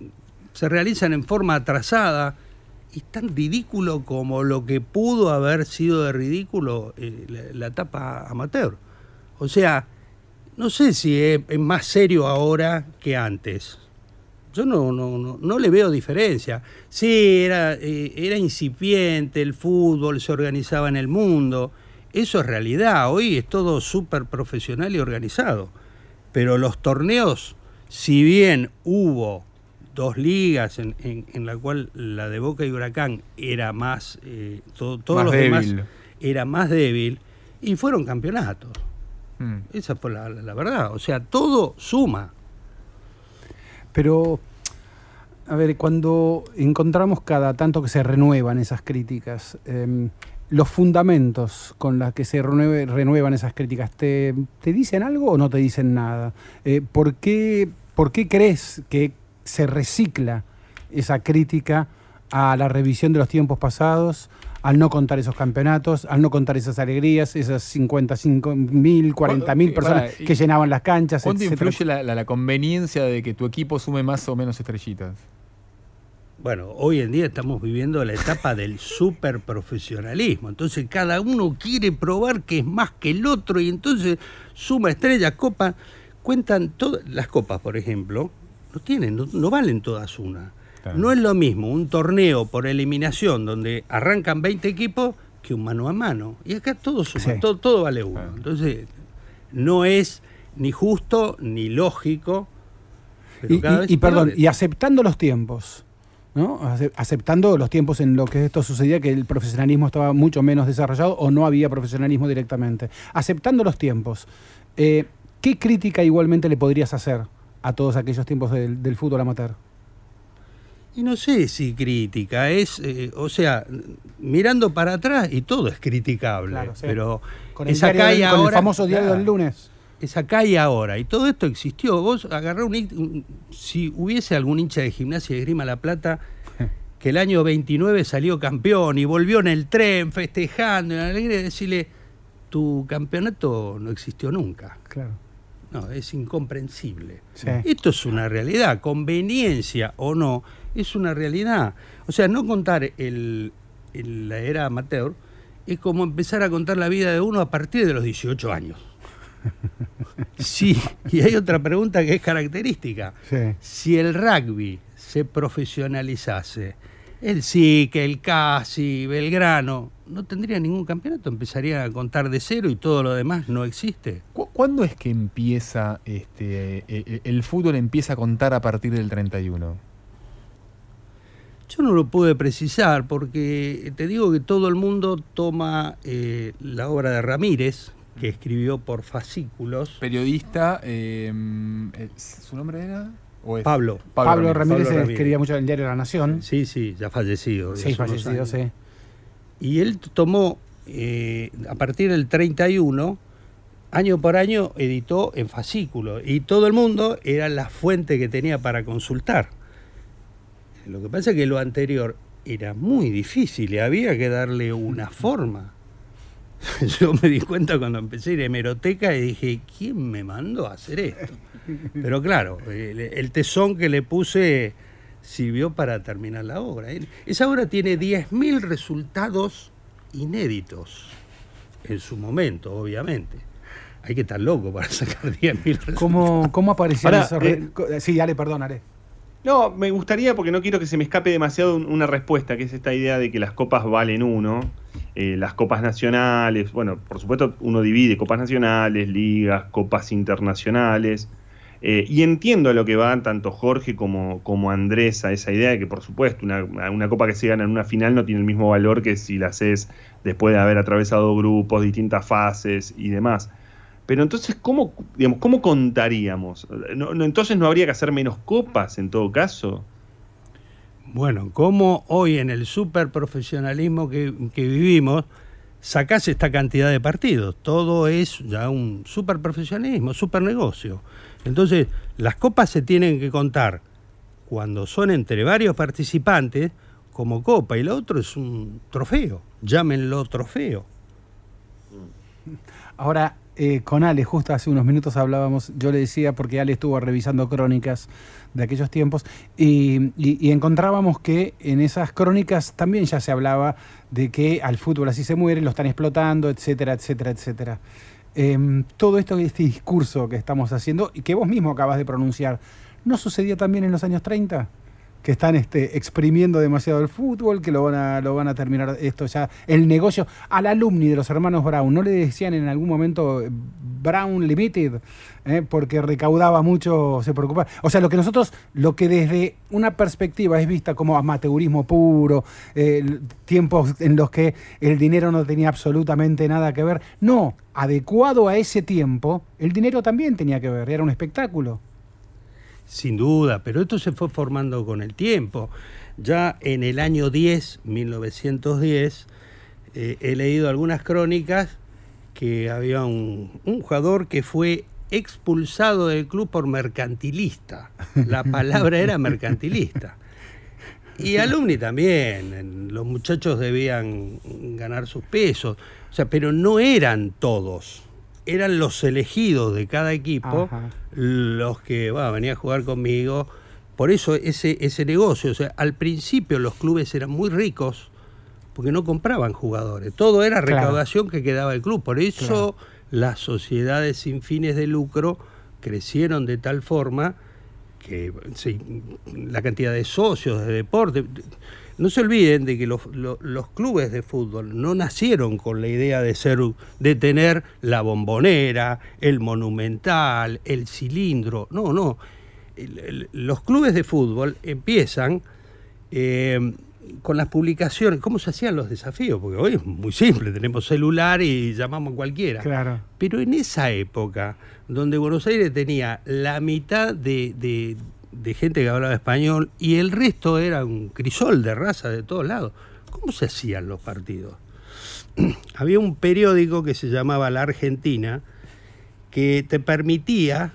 se realizan en forma atrasada, es tan ridículo como lo que pudo haber sido de ridículo eh, la, etapa amateur. O sea, no sé si es, más serio ahora que antes. Yo no, no, no, le veo diferencia. Sí, era, eh, era incipiente el fútbol, se organizaba en el mundo. Eso es realidad. Hoy es todo súper profesional y organizado. Pero los torneos, si bien hubo dos ligas en, en, la cual la de Boca y Huracán era más, eh, todo, todos los demás era más débil, y fueron campeonatos. Mm. Esa fue la, verdad. O sea, todo suma. Pero, a ver, cuando encontramos cada tanto que se renuevan esas críticas, em, los fundamentos con los que se renuevan esas críticas, ¿te, dicen algo o no te dicen nada? Eh, ¿por, qué, ¿Por qué crees que se recicla esa crítica a la revisión de los tiempos pasados? Al no contar esos campeonatos, al no contar esas alegrías, esas 55 mil, 40 mil personas que llenaban las canchas. ¿Cuánto influye la, conveniencia de que tu equipo sume más o menos estrellitas? Bueno, hoy en día estamos viviendo la etapa del super profesionalismo. Entonces cada uno quiere probar que es más que el otro y entonces suma estrellas, copas. Cuentan todas las copas, por ejemplo, no tienen, no valen todas una. No es lo mismo un torneo por eliminación donde arrancan 20 equipos que un mano a mano. Y acá todo suma, todo, vale uno. Entonces, no es ni justo ni lógico. y, perdón, y aceptando los tiempos. ¿no? aceptando los tiempos en los que esto sucedía, que el profesionalismo estaba mucho menos desarrollado o no había profesionalismo directamente. Aceptando los tiempos, eh, ¿qué crítica igualmente le podrías hacer a todos aquellos tiempos del fútbol amateur? Y no sé si crítica, es, eh, o sea, mirando para atrás y todo es criticable, pero con el, acá y ahora, el famoso diario del lunes. Es acá y ahora, y todo esto existió. Vos agarrá un, si hubiese algún hincha de gimnasia de Grima La Plata que el año 29 salió campeón y volvió en el tren festejando, en alegría, decirle, tu campeonato no existió nunca. Claro. No, es incomprensible. Esto es una realidad, conveniencia o no, es una realidad. O sea, no contar el, la era amateur es como empezar a contar la vida de uno a partir de los 18 años. Sí, y hay otra pregunta que es característica. Si el rugby se profesionalizase, el SIC, el CASI, Belgrano, no tendría ningún campeonato, empezaría a contar de cero y todo lo demás no existe. ¿Cuándo es que empieza, este, e, e, el fútbol empieza a contar a partir del 31? Yo no lo pude precisar porque te digo que todo el mundo toma eh, la obra de Ramírez, que escribió por fascículos. Periodista, em, eh, ¿su nombre era? Pablo. Pablo, Ramírez, escribía mucho en el diario La Nación. Sí, sí, ya fallecido. Sí, fallecido, sí. Y él tomó, eh, a partir del 31, año por año editó en fascículos. Y todo el mundo era la fuente que tenía para consultar. Lo que pasa es que lo anterior era muy difícil y había que darle una forma. Yo me di cuenta cuando empecé a ir a hemeroteca y dije, ¿quién me mandó a hacer esto? Pero claro, el, tesón que le puse sirvió para terminar la obra. Esa obra tiene 10.000 resultados inéditos en su momento, obviamente. Hay que estar loco para sacar 10.000 resultados. ¿Cómo, cómo aparecieron esos eh, Sí, dale, perdón, no, me gustaría, porque no quiero que se me escape demasiado una respuesta, que es esta idea de que las copas valen uno, eh, las copas nacionales, bueno, por supuesto uno divide copas nacionales, ligas, copas internacionales, eh, y entiendo a lo que van tanto Jorge como, como Andrés a esa idea de que por supuesto una, una copa que se gana en una final no tiene el mismo valor que si la haces después de haber atravesado grupos, distintas fases y demás. Pero entonces, ¿cómo, digamos, ¿cómo contaríamos? No, entonces no habría que hacer menos copas en todo caso. Bueno, ¿cómo hoy en el superprofesionalismo que, que vivimos sacás esta cantidad de partidos? Todo es ya un superprofesionalismo, supernegocio. Entonces, las copas se tienen que contar cuando son entre varios participantes como copa y lo otro es un trofeo, llámenlo trofeo. Ahora, eh, con Ale, justo hace unos minutos hablábamos, yo le decía, porque Ale estuvo revisando crónicas de aquellos tiempos, y, encontrábamos que en esas crónicas también ya se hablaba de que al fútbol así se muere, lo están explotando, etcétera, etcétera, etcétera. Em, todo esto, este discurso que estamos haciendo y que vos mismo acabas de pronunciar, ¿no sucedía también en los años 30? Que están este, exprimiendo demasiado el fútbol, que lo van, a, lo van a terminar esto ya, el negocio. Al alumni de los hermanos Brown, ¿no le decían en algún momento eh, Brown Limited? Eh, porque recaudaba mucho, se preocupaba. O sea, lo que nosotros, lo que desde una perspectiva es vista como amateurismo puro, eh, tiempos en los que el dinero no tenía absolutamente nada que ver. No, adecuado a ese tiempo, el dinero también tenía que ver, era un espectáculo. Sin duda, pero esto se fue formando con el tiempo. Ya en el año 10, 1910, eh, he leído algunas crónicas que había un, jugador que fue expulsado del club por mercantilista. La palabra era mercantilista. Y alumni también, los muchachos debían ganar sus pesos, o sea, pero no eran todos eran los elegidos de cada equipo los que venían a jugar conmigo. Por eso ese, ese negocio, o sea, al principio los clubes eran muy ricos porque no compraban jugadores. Todo era recaudación que quedaba el club. Por eso las sociedades sin fines de lucro crecieron de tal forma que la cantidad de socios de deporte no se olviden de que los, clubes de fútbol no nacieron con la idea de ser de tener la bombonera, el monumental, el cilindro. No, no. los clubes de fútbol empiezan eh, con las publicaciones. ¿Cómo se hacían los desafíos? Porque hoy es muy simple, tenemos celular y llamamos a cualquiera. Claro. Pero en esa época, donde Buenos Aires tenía la mitad de de gente que hablaba español y el resto era un crisol de raza de todos lados. ¿Cómo se hacían los partidos? Había un periódico que se llamaba La Argentina que te permitía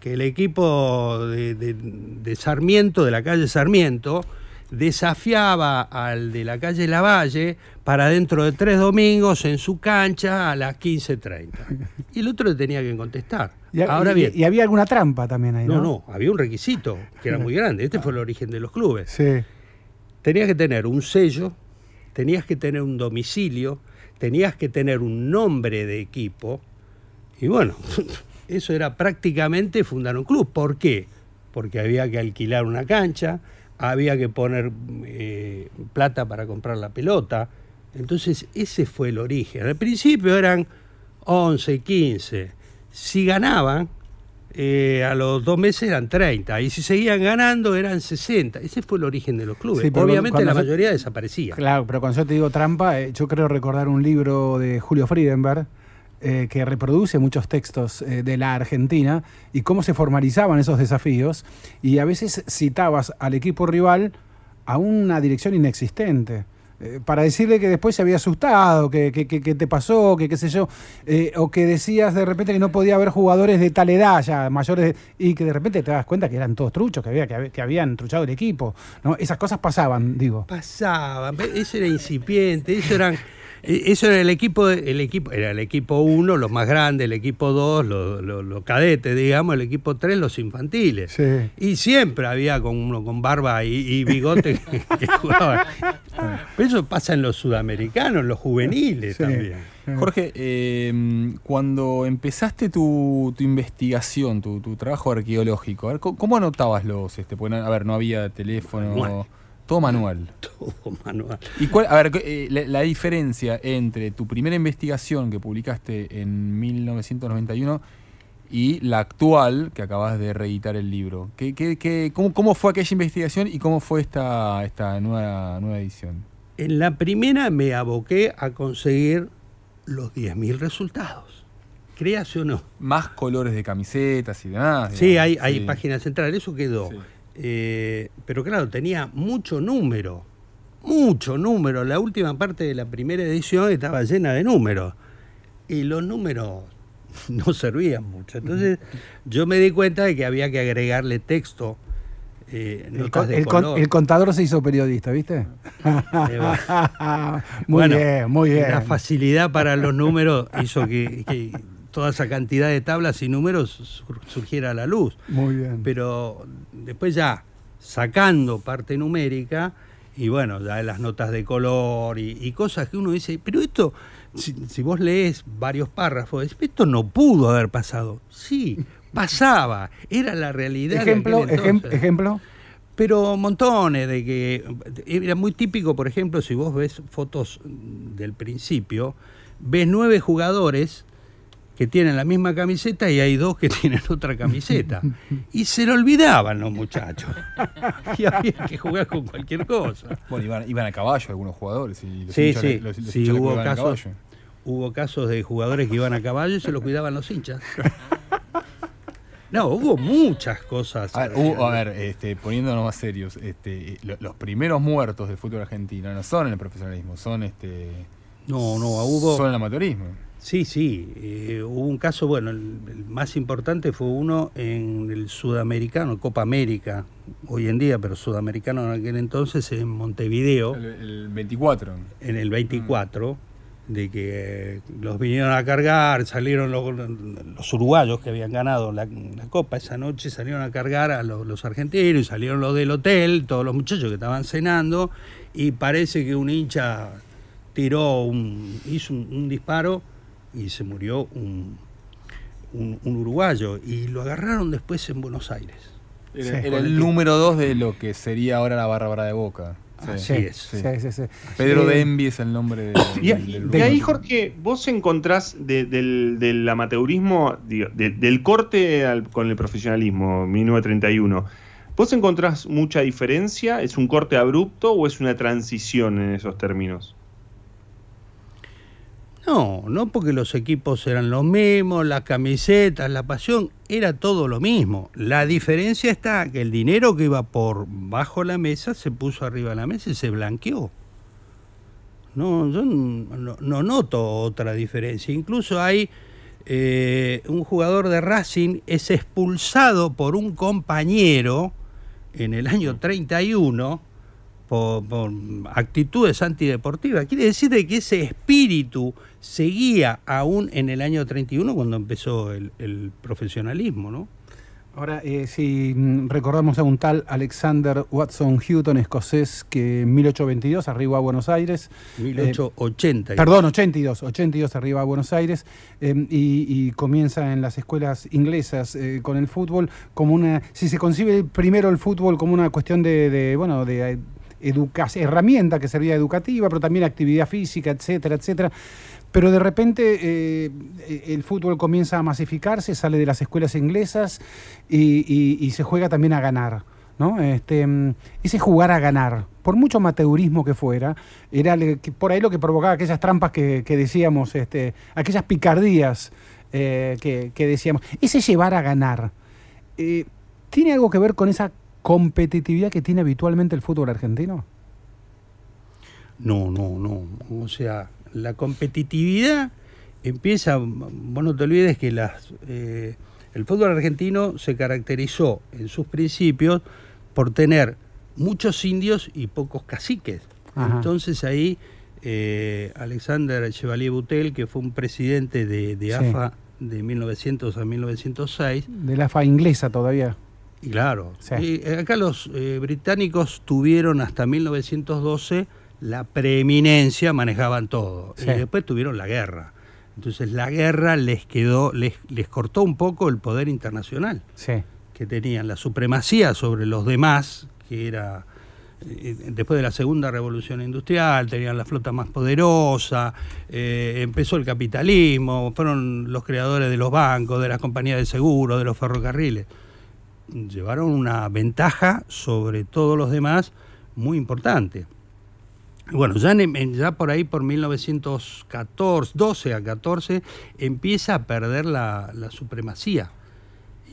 que el equipo de, Sarmiento, de la calle Sarmiento, desafiaba al de la calle Lavalle para dentro de tres domingos en su cancha a las 15.30. Y el otro le tenía que contestar. Y, Ahora bien, y, había alguna trampa también ahí, ¿no? No, no, había un requisito que era muy grande. Este fue el origen de los clubes. Sí. Tenías que tener un sello, tenías que tener un domicilio, tenías que tener un nombre de equipo. Y bueno, eso era prácticamente fundar un club. ¿Por qué? Porque había que alquilar una cancha, había que poner eh, plata para comprar la pelota. Entonces ese fue el origen. Al principio eran 11, 15 si ganaban, eh, a los dos meses eran 30, y si seguían ganando eran 60. Ese fue el origen de los clubes. Obviamente la mayoría desaparecía. Claro, pero cuando yo te digo trampa, eh, yo creo recordar un libro de Julio Friedenberg, eh, que reproduce muchos textos de la Argentina y cómo se formalizaban esos desafíos, y a veces citabas al equipo rival a una dirección inexistente. Eh, para decirle que después se había asustado, que, que, que, te pasó, que qué sé yo, eh, o que decías de repente que no podía haber jugadores de tal edad ya, mayores, y que de repente te das cuenta que eran todos truchos, que, había, que, habían truchado el equipo. ¿no? Esas cosas pasaban, digo. Pasaban, eso era incipiente, eso eran eso era el equipo, el equipo, era el equipo 1, los más grandes, el equipo 2, los, cadetes, digamos, el equipo 3, los infantiles. Y siempre había con uno con barba y, bigote que, jugaba. Pero eso pasa en los sudamericanos, los juveniles también. Jorge, eh, cuando empezaste tu, investigación, tu, trabajo arqueológico, ¿cómo anotabas los? Este, a ver, no había teléfono. Todo manual. Todo manual. ¿Y cuál, a ver, eh, la, diferencia entre tu primera investigación que publicaste en 1991 y la actual que acabas de reeditar el libro? ¿Qué, qué, cómo, fue aquella investigación y cómo fue esta, esta nueva, nueva edición? En la primera me aboqué a conseguir los 10.000 resultados. Créase o no. Más colores de camisetas y demás. Sí, hay, hay páginas centrales, eso quedó. Eh, pero claro, tenía mucho número, mucho número. La última parte de la primera edición estaba llena de números. Y los números no servían mucho. Entonces yo me di cuenta de que había que agregarle texto Eh, el, contador se hizo periodista, ¿viste? muy bien, muy bien. La facilidad para los números hizo que, toda esa cantidad de tablas y números surgiera a la luz. Muy bien. Pero después ya, sacando parte numérica, y bueno, ya las notas de color y, cosas que uno dice, pero esto, si, vos lees varios párrafos, esto no pudo haber pasado. Sí, pasaba, era la realidad. Ejemplo, ejemplo. Pero montones de que era muy típico, por ejemplo, si vos ves fotos del principio, ves nueve jugadores que tienen la misma camiseta y hay dos que tienen otra camiseta. Y se lo olvidaban los muchachos. y había que jugar con cualquier cosa. Bueno, iban, a caballo algunos jugadores. Y sí, sí, sí hubo, casos, hubo casos de jugadores que iban a caballo y se los cuidaban los hinchas. No, hubo muchas cosas. A ver, a ver este, poniéndonos más serios, este, los primeros muertos del fútbol argentino no son en el profesionalismo, son este. No, no, hubo. Son en el amateurismo. Sí, sí. Eh, hubo un caso, bueno, el, más importante fue uno en el sudamericano, Copa América, hoy en día, pero sudamericano en aquel entonces, en Montevideo. El, 24. En el 24, de que los vinieron a cargar, salieron los, uruguayos que habían ganado la, Copa esa noche, salieron a cargar a los, los argentinos, salieron los del hotel, todos los muchachos que estaban cenando, y parece que un hincha tiró un, hizo un disparo y se murió un, un, uruguayo y lo agarraron después en Buenos Aires. Era, el número dos de lo que sería ahora la Bárbara de Boca. Sí, es. Pedro Denby es el nombre de, de, ahí, Jorge, vos encontrás del, amateurismo, del corte con el profesionalismo, 1931, ¿vos encontrás mucha diferencia? ¿Es un corte abrupto o es una transición en esos términos? No, no porque los equipos eran los mismos, las camisetas, la pasión, era todo lo mismo. La diferencia está que el dinero que iba por bajo la mesa se puso arriba de la mesa y se blanqueó. No, yo no, noto otra diferencia. Incluso hay eh, un jugador de Racing es expulsado por un compañero en el año 31 por, actitudes antideportivas. Quiere decir que ese espíritu seguía aún en el año 31 cuando empezó el, profesionalismo, ¿no? Ahora, eh, si mm, recordamos a un tal Alexander Watson Houghton, escocés, que en 1822 arribó a Buenos Aires. 1880. Eh, perdón, 82, 82 arriba a Buenos Aires em, y, comienza en las escuelas inglesas eh, con el fútbol como una, si se concibe primero el fútbol como una cuestión de, de bueno, de herramienta que servía educativa, pero también actividad física, etcétera, etcétera. Pero de repente eh, el fútbol comienza a masificarse, sale de las escuelas inglesas y, se juega también a ganar. ¿no? Este, ese jugar a ganar, por mucho amateurismo que fuera, era por ahí lo que provocaba aquellas trampas que, decíamos, este, aquellas picardías eh, que, decíamos. Ese llevar a ganar, eh, ¿tiene algo que ver con esa competitividad que tiene habitualmente el fútbol argentino? No, no, no. O sea, la competitividad empieza, vos no te olvides que las, eh, el fútbol argentino se caracterizó en sus principios por tener muchos indios y pocos caciques. Entonces ahí eh, Alexander Chevalier Butel, que fue un presidente de, AFA de 1900 a 1906. De la AFA inglesa todavía. Claro. Y eh, acá los eh, británicos tuvieron hasta 1912 la preeminencia, manejaban todo. Y después tuvieron la guerra. Entonces la guerra les quedó, les, les cortó un poco el poder internacional que tenían, la supremacía sobre los demás, que era eh, después de la segunda revolución industrial, tenían la flota más poderosa, empezó el capitalismo, fueron los creadores de los bancos, de las compañías de seguro, de los ferrocarriles llevaron una ventaja sobre todos los demás muy importante. Bueno, ya, por ahí, por 1914, 12 a 14, empieza a perder la, supremacía.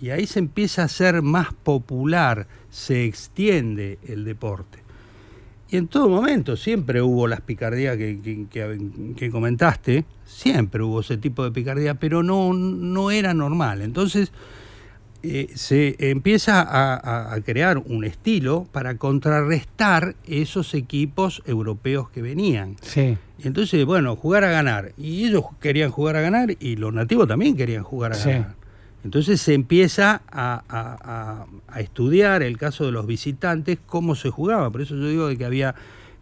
Y ahí se empieza a ser más popular, se extiende el deporte. Y en todo momento siempre hubo las picardías que, que, comentaste, siempre hubo ese tipo de picardía, pero no, no era normal. Entonces, eh, se empieza a, crear un estilo para contrarrestar esos equipos europeos que venían. Sí. Entonces, bueno, jugar a ganar. Y ellos querían jugar a ganar y los nativos también querían jugar a ganar. Entonces se empieza a, estudiar el caso de los visitantes, cómo se jugaba. Por eso yo digo que había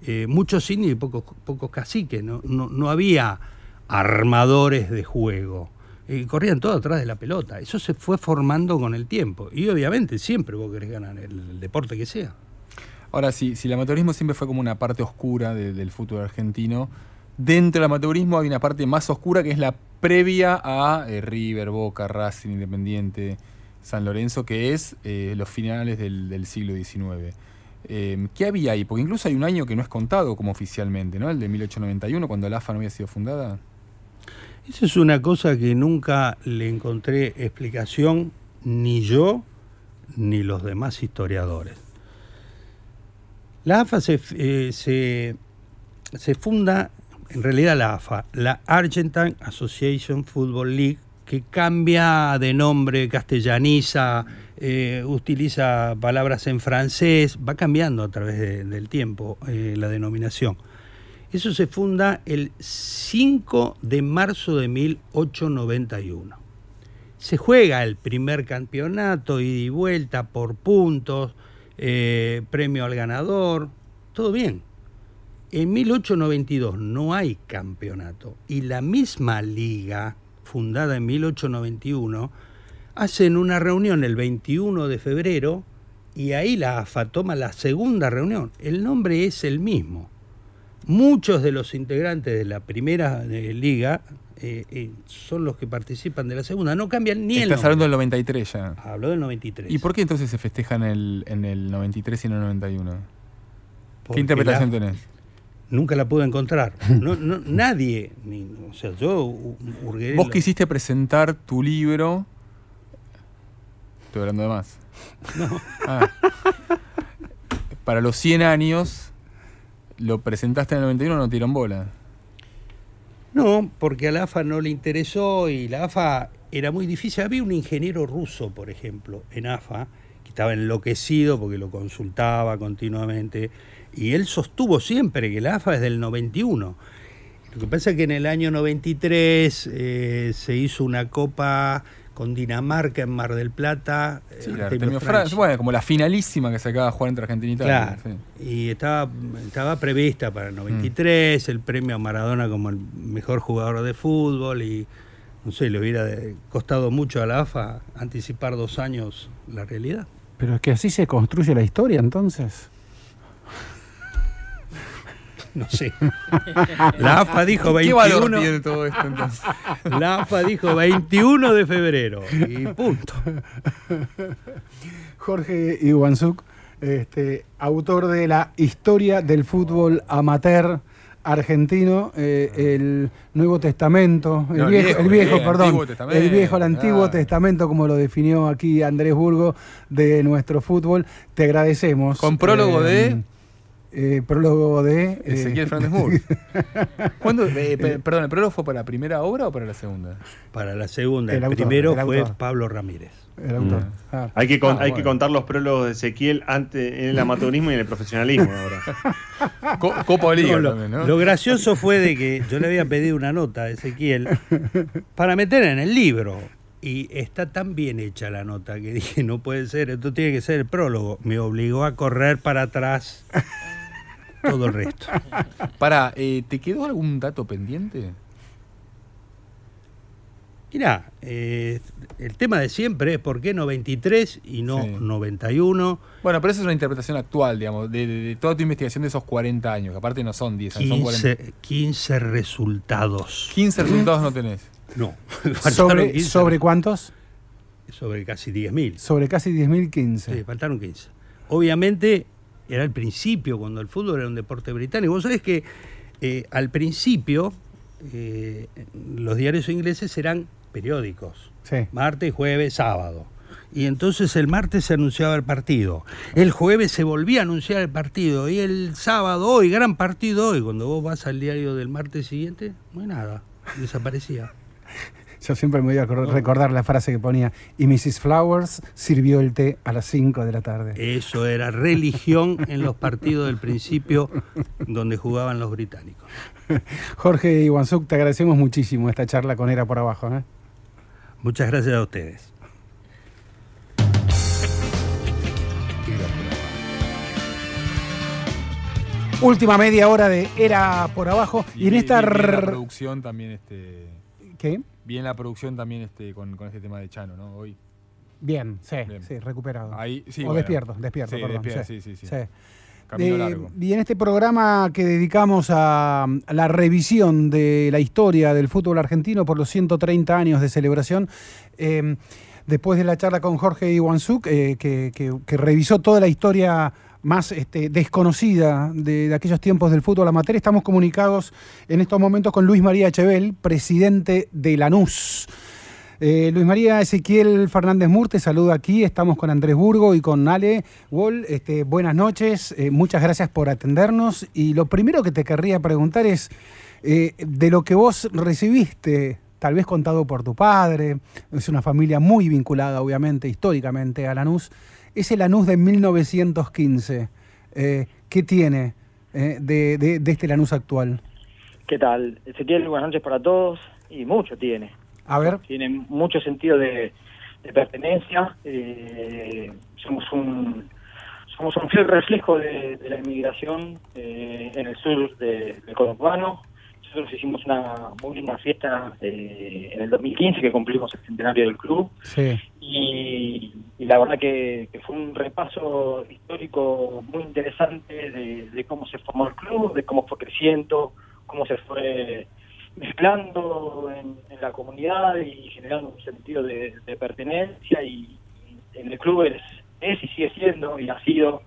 eh, muchos indios y pocos, pocos caciques. No, no, había armadores de juego. Y corrían todos atrás de la pelota. Eso se fue formando con el tiempo. Y obviamente siempre vos querés ganar el, deporte que sea. Ahora, si, si el amateurismo siempre fue como una parte oscura del fútbol argentino, dentro del amateurismo hay una parte más oscura que es la previa a eh, River, Boca, Racing, Independiente, San Lorenzo, que es eh, los finales del, siglo XIX. Eh, ¿Qué había ahí? Porque incluso hay un año que no es contado como oficialmente, ¿no? El de 1891, cuando la AFA no había sido fundada. Esa es una cosa que nunca le encontré explicación ni yo ni los demás historiadores. La AFA se, se, se funda en realidad la AFA, la Argentine Association Football League, que cambia de nombre, castellaniza, eh, utiliza palabras en francés, va cambiando a través del tiempo eh, la denominación. Eso se funda el 5 de marzo de 1891. Se juega el primer campeonato, ida y vuelta por puntos, eh, premio al ganador, todo bien en 1892 no hay campeonato y la misma liga, fundada en 1891, hacen una reunión el 21 de febrero y ahí la AFA toma la segunda reunión. El nombre es el mismo. Muchos de los integrantes de la primera eh, liga eh, eh, son los que participan de la segunda. No cambian ni el Estás hablando del 93 ya. Hablo del 93. ¿Y por qué entonces se festeja en el, en el 93 y en el 91? ¿Qué interpretación tenés? nunca la pude encontrar. No, nadie, o sea, yo Vos quisiste presentar tu libro. Estoy hablando de más. No. Ah. Para los 100 años, ¿lo presentaste en el 91 o no tiró bola? No, porque a la AFA no le interesó y la AFA era muy difícil. Había un ingeniero ruso, por ejemplo, en AFA, que estaba enloquecido porque lo consultaba continuamente y él sostuvo siempre que la AFA es del 91. Lo que pasa es que en el año 93 eh, se hizo una copa con Dinamarca en Mar del Plata. Sí, bueno, como la finalísima que se acaba de jugar entre Argentina y Italia. Claro. Y estaba, estaba prevista para el 93 el premio a Maradona como el mejor jugador de fútbol y no sé, le hubiera costado mucho a la AFA anticipar dos años la realidad. Pero es que así se construye la historia entonces. No sé. La AFA dijo 21. ¿Qué todo esto entonces? La AFA dijo 21 de febrero y punto. Jorge Iwanzuk, este, autor de la historia del fútbol amateur argentino, eh, el Nuevo Testamento, el, viejo, el viejo, perdón, el viejo, el Antiguo Testamento, como lo definió aquí Andrés Burgo, de nuestro fútbol. Te agradecemos. Con prólogo de eh, eh, prólogo de... Ezequiel Fernández Moore. ¿Cuándo, eh, perdón, ¿el prólogo fue para la primera obra o para la segunda? Para la segunda. El, primero fue Pablo Ramírez. El autor. Mm. Ah. Hay, que, ah, hay que contar los prólogos de Ezequiel antes en el amateurismo y en el profesionalismo ahora. Copa Liga lo, ¿no? Lo gracioso fue de que yo le había pedido una nota a Ezequiel para meter en el libro. Y está tan bien hecha la nota que dije, no puede ser, esto tiene que ser el prólogo. Me obligó a correr para atrás todo el resto. Para, eh, ¿te quedó algún dato pendiente? Mira, eh, el tema de siempre es por qué 93 y no 91. Bueno, pero esa es una interpretación actual, digamos, de, toda tu investigación de esos 40 años, que aparte no son 10 años, 15, resultados. 15 resultados no tenés. No. ¿Sobre, ¿Sobre cuántos? Sobre casi 10.000. Sobre casi 10.000, 15. Sí, faltaron 15. Obviamente, era el principio, cuando el fútbol era un deporte británico. Vos sabés que eh, al principio eh, los diarios ingleses eran periódicos. Martes, jueves, sábado. Y entonces el martes se anunciaba el partido. El jueves se volvía a anunciar el partido. Y el sábado, hoy, gran partido hoy. Cuando vos vas al diario del martes siguiente, no hay nada. Desaparecía. Yo siempre me voy a recordar la frase que ponía, y Mrs. Flowers sirvió el té a las 5 de la tarde. Eso era religión en los partidos del principio donde jugaban los británicos. Jorge Iwansuk, te agradecemos muchísimo esta charla con Era por Abajo. ¿eh? Muchas gracias a ustedes. Última media hora de Era por Abajo. Y, en esta... la producción también este... ¿Qué? Bien la producción también este, con, este tema de Chano, ¿no? Hoy. Bien, sí, sí, recuperado. Ahí, sí, o despierto, despierto, perdón. sí, sí, sí. Camino largo. Y en este programa que dedicamos a, la revisión de la historia del fútbol argentino por los 130 años de celebración, em, después de la charla con Jorge Iwansuk, eh, que, que, revisó toda la historia más este, desconocida de, aquellos tiempos del fútbol amateur. Estamos comunicados en estos momentos con Luis María Echevel, presidente de Lanús. Eh, Luis María Ezequiel Fernández Murte, saludo aquí. Estamos con Andrés Burgo y con Ale Wall. Este, buenas noches, eh, muchas gracias por atendernos. Y lo primero que te querría preguntar es eh, de lo que vos recibiste, tal vez contado por tu padre, es una familia muy vinculada, obviamente, históricamente a Lanús es el Lanús de 1915. Eh, ¿Qué tiene eh, de, este Lanús actual? ¿Qué tal? Ezequiel, buenas noches para todos. Y mucho tiene. A ver. Tiene mucho sentido de, pertenencia. Eh, somos un somos un fiel reflejo de, la inmigración en el sur de, del conurbano nosotros hicimos una muy linda fiesta eh, en el 2015 que cumplimos el centenario del club. Y, la verdad que, fue un repaso histórico muy interesante de, cómo se formó el club, de cómo fue creciendo, cómo se fue mezclando en, la comunidad y generando un sentido de, pertenencia. Y, en el club es, es y sigue siendo y ha sido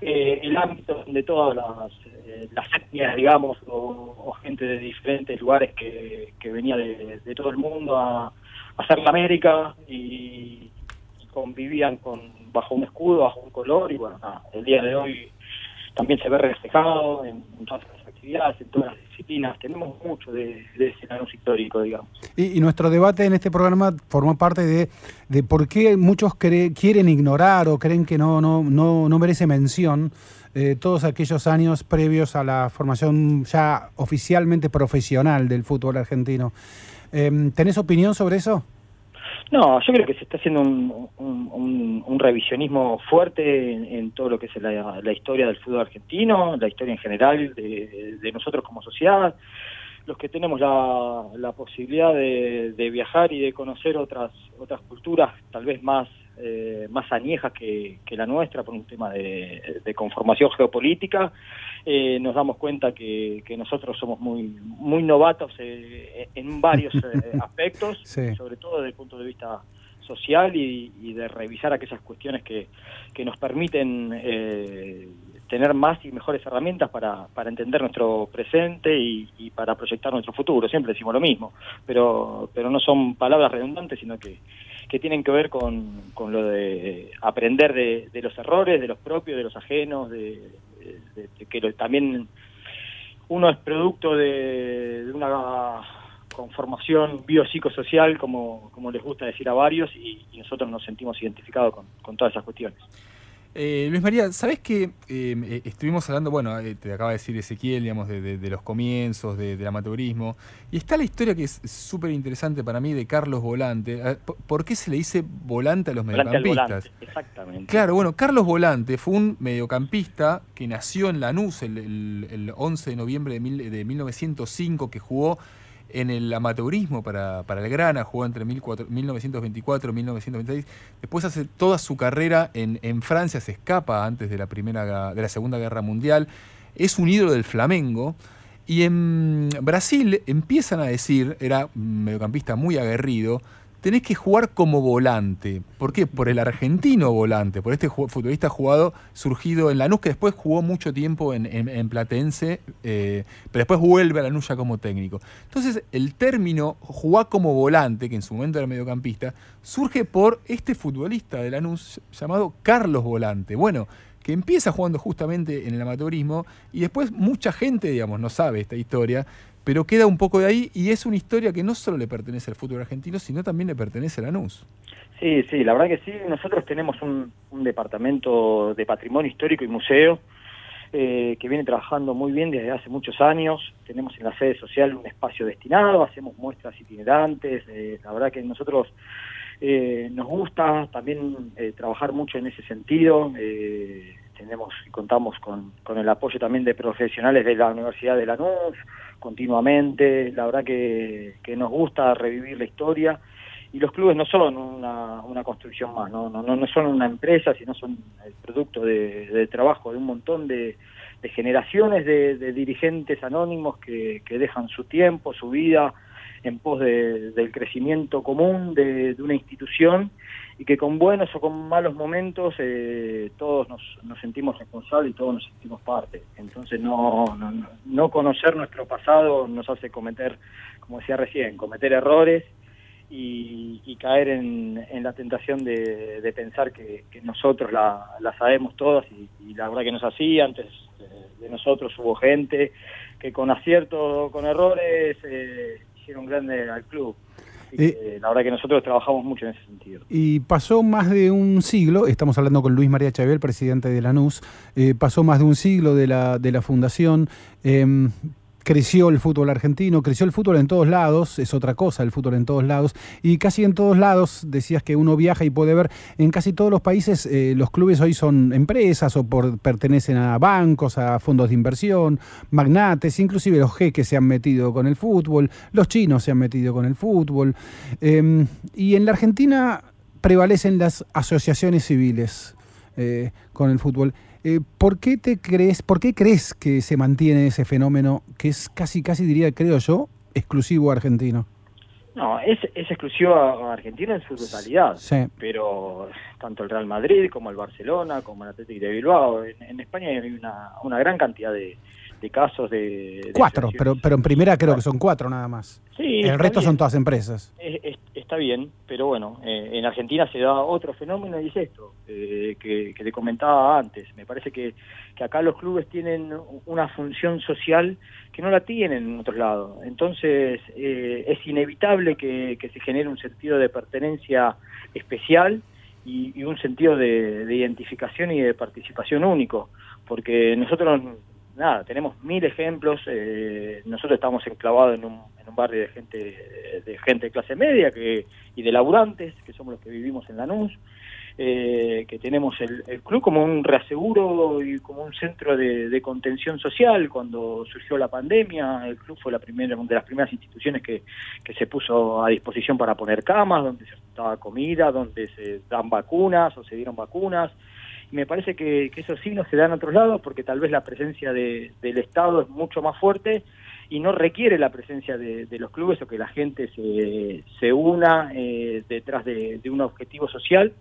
eh, el ámbito de todas las, eh, etnias, digamos, o, gente de diferentes lugares que, que venía de, todo el mundo a, hacer la América y, convivían con bajo un escudo, bajo un color y bueno, el día de hoy también se ve reflejado en, todas las actividades, en todas las disciplinas. Tenemos mucho de, de ese histórico, digamos. Y, nuestro debate en este programa formó parte de, de por qué muchos quieren ignorar o creen que no, no, no, no merece mención eh, todos aquellos años previos a la formación ya oficialmente profesional del fútbol argentino. Eh, ¿Tenés opinión sobre eso? No, yo creo que se está haciendo un, revisionismo fuerte en, todo lo que es la, historia del fútbol argentino, la historia en general de, nosotros como sociedad, los que tenemos la, la posibilidad de, de, viajar y de conocer otras otras culturas, tal vez más eh, más añejas que, la nuestra por un tema de, conformación geopolítica, eh, nos damos cuenta que, nosotros somos muy muy novatos eh, en varios aspectos, sobre todo desde el punto de vista social y, de revisar aquellas cuestiones que, que nos permiten tener más y mejores herramientas para, para entender nuestro presente y, y, para proyectar nuestro futuro. Siempre decimos lo mismo, pero, pero no son palabras redundantes, sino que que tienen que ver con, con lo de aprender de, los errores, de los propios, de los ajenos, de, que también uno es producto de, una conformación biopsicosocial, como, como les gusta decir a varios, y, nosotros nos sentimos identificados con, con todas esas cuestiones. Eh, Luis María, ¿sabes que eh, eh, estuvimos hablando, bueno, te acaba de decir Ezequiel, digamos, de, los comienzos, del amateurismo, y está la historia que es súper interesante para mí de Carlos Volante. ¿Por qué se le dice volante a los mediocampistas? exactamente. Claro, bueno, Carlos Volante fue un mediocampista que nació en Lanús el, el, 11 de noviembre de, de 1905, que jugó en el amateurismo para, para el Grana, jugó entre 1924 y 1926. Después hace toda su carrera en, en, Francia, se escapa antes de la, primera, de la Segunda Guerra Mundial. Es un ídolo del Flamengo. Y en Brasil empiezan a decir, era mediocampista muy aguerrido, tenés que jugar como volante. ¿Por qué? Por el argentino volante, por este futbolista jugado, surgido en Lanús, que después jugó mucho tiempo en, Platense, eh, pero después vuelve a Lanús ya como técnico. Entonces, el término jugar como volante, que en su momento era mediocampista, surge por este futbolista de Lanús llamado Carlos Volante. Bueno, que empieza jugando justamente en el amateurismo y después mucha gente, digamos, no sabe esta historia, pero queda un poco de ahí y es una historia que no solo le pertenece al fútbol argentino, sino también le pertenece a Lanús. Sí, sí, la verdad que sí. Nosotros tenemos un, departamento de patrimonio histórico y museo eh, que viene trabajando muy bien desde hace muchos años. Tenemos en la sede social un espacio destinado, hacemos muestras itinerantes. Eh, la verdad que nosotros eh, nos gusta también trabajar mucho en ese sentido. tenemos y contamos con, con el apoyo también de profesionales de la Universidad de Lanús continuamente. La verdad que, nos gusta revivir la historia y los clubes no son una, una construcción más, ¿no? No, no, son una empresa, sino son el producto de, trabajo de un montón de, generaciones de, dirigentes anónimos que, que, dejan su tiempo, su vida en pos del crecimiento común de, una institución y que con buenos o con malos momentos eh, todos nos, nos, sentimos responsables y todos nos sentimos parte. Entonces no, no, no conocer nuestro pasado nos hace cometer, como decía recién, cometer errores y, caer en, la tentación de, pensar que, nosotros la, sabemos todas y, la verdad que no es así, antes de, nosotros hubo gente que con acierto, con errores, eh, hicieron grande al club. Eh, la verdad que nosotros trabajamos mucho en ese sentido. Y pasó más de un siglo, estamos hablando con Luis María Chabel, presidente de la NUS, eh, pasó más de un siglo de la, de la fundación. Creció el fútbol argentino, creció el fútbol en todos lados, es otra cosa el fútbol en todos lados, y casi en todos lados, decías que uno viaja y puede ver, en casi todos los países eh, los clubes hoy son empresas o por, pertenecen a bancos, a fondos de inversión, magnates, inclusive los jeques se han metido con el fútbol, los chinos se han metido con el fútbol, em, y en la Argentina prevalecen las asociaciones civiles eh, con el fútbol. Eh, ¿Por qué te crees, por qué crees que se mantiene ese fenómeno que es casi, casi diría, creo yo, exclusivo argentino? No, es, es exclusivo a Argentina en su totalidad. Sí. Pero tanto el Real Madrid como el Barcelona, como el Atlético de Bilbao, en, España hay una, una gran cantidad de, casos de... cuatro, pero, pero en primera creo que son cuatro nada más. Sí. El resto son todas empresas está bien, pero bueno, eh, en Argentina se da otro fenómeno y es esto, eh, que, te comentaba antes. Me parece que, acá los clubes tienen una función social que no la tienen en otros lados. Entonces eh, es inevitable que, se genere un sentido de pertenencia especial y, un sentido de, de identificación y de participación único, porque nosotros nada, tenemos mil ejemplos. Eh, nosotros estamos enclavados en un, en un barrio de gente de gente de clase media que, y de laburantes, que somos los que vivimos en Lanús, eh, que tenemos el, club como un reaseguro y como un centro de, contención social. Cuando surgió la pandemia, el club fue la primera, de las primeras instituciones que, que se puso a disposición para poner camas, donde se daba comida, donde se dan vacunas o se dieron vacunas me parece que, que, esos signos se dan a otros lados porque tal vez la presencia de, del Estado es mucho más fuerte y no requiere la presencia de, los clubes o que la gente se, se una eh, detrás de, de, un objetivo social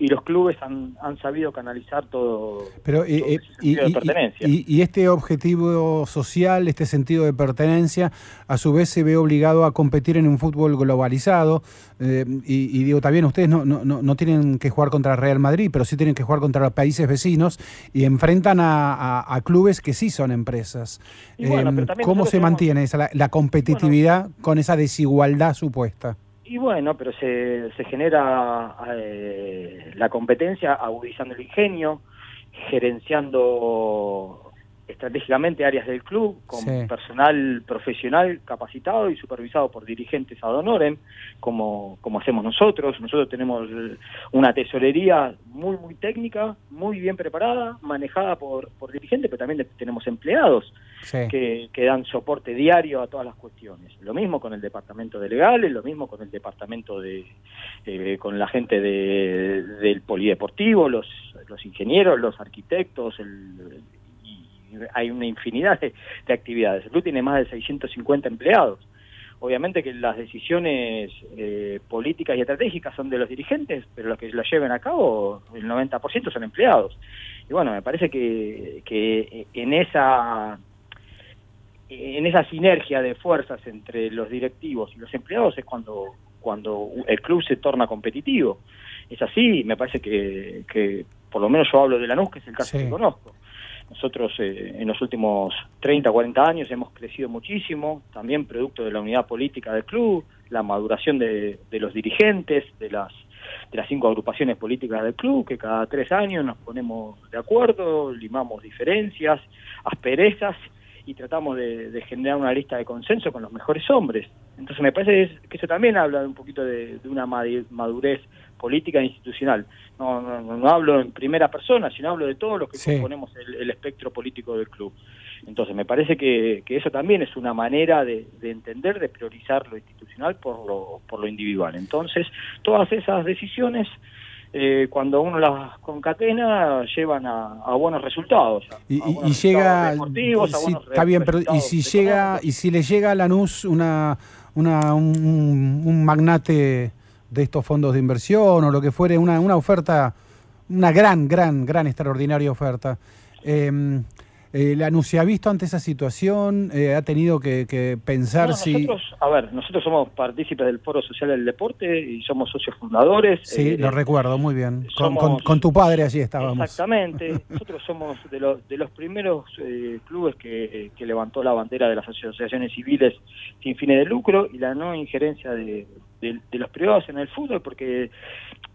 y los clubes han, han sabido canalizar todo, Pero, y, de pertenencia. Y, este objetivo social, este sentido de pertenencia, a su vez se ve obligado a competir en un fútbol globalizado. Eh, y, digo, también ustedes no, no, no, tienen que jugar contra Real Madrid, pero sí tienen que jugar contra los países vecinos y enfrentan a, clubes que sí son empresas. Em, ¿Cómo se mantiene esa, la, competitividad con esa desigualdad supuesta? Y bueno, pero se, se genera eh, la competencia agudizando el ingenio, gerenciando estratégicamente áreas del club con personal profesional capacitado y supervisado por dirigentes ad honorem, como, como hacemos nosotros. Nosotros tenemos una tesorería muy, muy técnica, muy bien preparada, manejada por, por dirigentes, pero también tenemos empleados que, que, dan soporte diario a todas las cuestiones. Lo mismo con el departamento de legales, lo mismo con el departamento de, eh, con la gente de, del polideportivo, los, los ingenieros, los arquitectos, el hay una infinidad de, actividades. El club tiene más de 650 empleados. Obviamente que las decisiones eh, políticas y estratégicas son de los dirigentes, pero los que las lleven a cabo, el 90% son empleados. Y bueno, me parece que, que en esa en esa sinergia de fuerzas entre los directivos y los empleados es cuando cuando el club se torna competitivo. Es así, me parece que, que por lo menos yo hablo de la NUS, que es el caso que conozco Nosotros eh, en los últimos 30, 40 años hemos crecido muchísimo, también producto de la unidad política del club, la maduración de, los dirigentes, de las, de las cinco agrupaciones políticas del club, que cada tres años nos ponemos de acuerdo, limamos diferencias, asperezas y tratamos de, generar una lista de consenso con los mejores hombres. Entonces me parece que eso también habla un poquito de, de una madurez política e institucional. No, no, hablo en primera persona, sino hablo de todos los que componemos el, espectro político del club. Entonces, me parece que, eso también es una manera de, entender, de priorizar lo institucional por lo, por lo individual. Entonces, todas esas decisiones, eh, cuando uno las concatena, llevan a, buenos resultados. y, llega. está bien, pero y si llega y si le llega a Lanús una, una un, un magnate de estos fondos de inversión o lo que fuere, una, una oferta, una gran, gran, gran, extraordinaria oferta. Eh, eh, ¿se ha visto ante esa situación? Eh, ¿Ha tenido que, pensar si...? A ver, nosotros somos partícipes del Foro Social del Deporte y somos socios fundadores. Sí, lo recuerdo, muy bien. con, tu padre allí estábamos. Exactamente. nosotros somos de, los de los primeros clubes que, que levantó la bandera de las asociaciones civiles sin fines de lucro y la no injerencia de, de, los privados en el fútbol, porque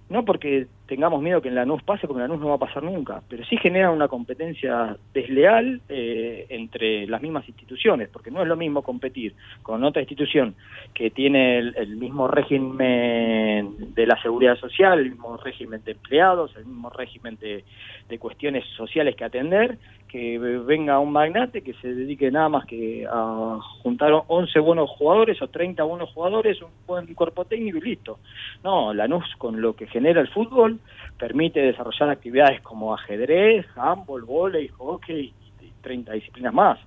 no porque tengamos miedo que en la NUS pase, porque en la NUS no va a pasar nunca, pero sí genera una competencia desleal eh, entre las mismas instituciones, porque no es lo mismo competir con otra institución que tiene el, mismo régimen de la seguridad social, el mismo régimen de empleados, el mismo régimen de, de cuestiones sociales que atender, que venga un magnate que se dedique nada más que a juntar 11 buenos jugadores o 30 buenos jugadores, un buen cuerpo técnico y listo. No, la NUS con lo que genera el fútbol permite desarrollar actividades como ajedrez, handball, volei, hockey y 30 disciplinas más.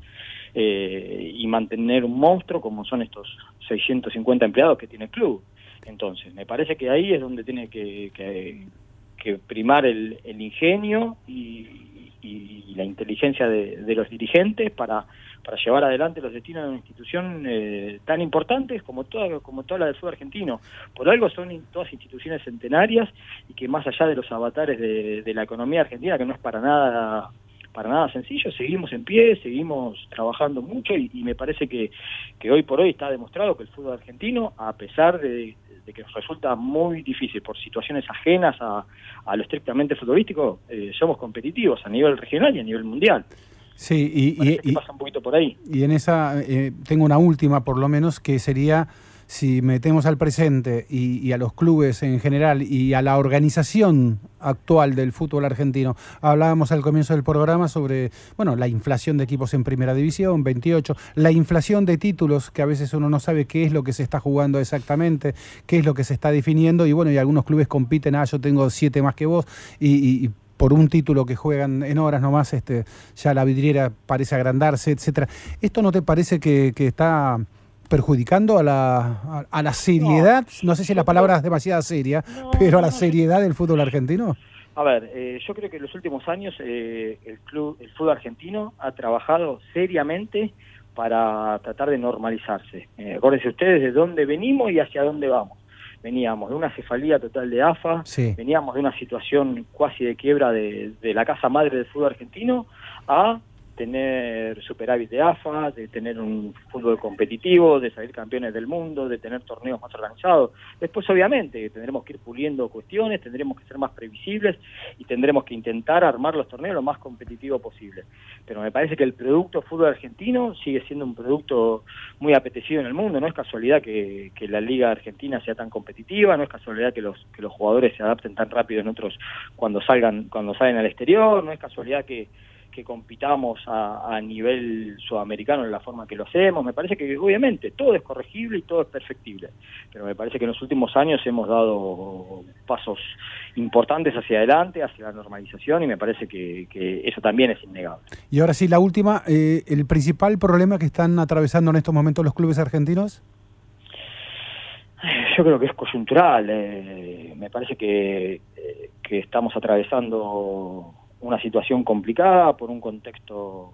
Eh, y mantener un monstruo como son estos 650 empleados que tiene el club. Entonces, me parece que ahí es donde tiene que, que, primar el, el ingenio y, y, la inteligencia de, los dirigentes para, para llevar adelante los destinos de una institución eh, tan importante como toda, como toda la del fútbol argentino. Por algo son todas instituciones centenarias y que más allá de los avatares de, la economía argentina, que no es para nada para nada sencillo, seguimos en pie, seguimos trabajando mucho y, me parece que, que hoy por hoy está demostrado que el fútbol argentino, a pesar de, que nos resulta muy difícil por situaciones ajenas a, lo estrictamente futbolístico, eh, somos competitivos a nivel regional y a nivel mundial. Sí, y, pasa un poquito por ahí. Y en esa, eh, tengo una última por lo menos, que sería si metemos al presente y, a los clubes en general y a la organización actual del fútbol argentino. Hablábamos al comienzo del programa sobre, bueno, la inflación de equipos en primera división, 28, la inflación de títulos, que a veces uno no sabe qué es lo que se está jugando exactamente, qué es lo que se está definiendo, y bueno, y algunos clubes compiten, ah, yo tengo siete más que vos, y, por un título que juegan en horas nomás, este, ya la vidriera parece agrandarse, etcétera. ¿Esto no te parece que, que está perjudicando a la, a, la seriedad, no, sé si la palabra es demasiado seria, pero a la seriedad del fútbol argentino? A ver, eh, yo creo que en los últimos años eh, el club, el fútbol argentino ha trabajado seriamente para tratar de normalizarse. Eh, acuérdense ustedes de dónde venimos y hacia dónde vamos. Veníamos de una cefalía total de AFA, veníamos de una situación cuasi de quiebra de, de la casa madre del fútbol argentino a tener superávit de AFA, de tener un fútbol competitivo, de salir campeones del mundo, de tener torneos más organizados. Después, obviamente, tendremos que ir puliendo cuestiones, tendremos que ser más previsibles y tendremos que intentar armar los torneos lo más competitivo posible. Pero me parece que el producto fútbol argentino sigue siendo un producto muy apetecido en el mundo. No es casualidad que, que la liga argentina sea tan competitiva, no es casualidad que los, que los jugadores se adapten tan rápido en otros cuando salgan, cuando salen al exterior, no es casualidad que que compitamos a, nivel sudamericano en la forma que lo hacemos. Me parece que obviamente todo es corregible y todo es perfectible, pero me parece que en los últimos años hemos dado pasos importantes hacia adelante, hacia la normalización y me parece que, eso también es innegable. Y ahora sí, la última, eh, ¿el principal problema que están atravesando en estos momentos los clubes argentinos? Yo creo que es coyuntural. Eh, me parece que, eh, que estamos atravesando una situación complicada por un contexto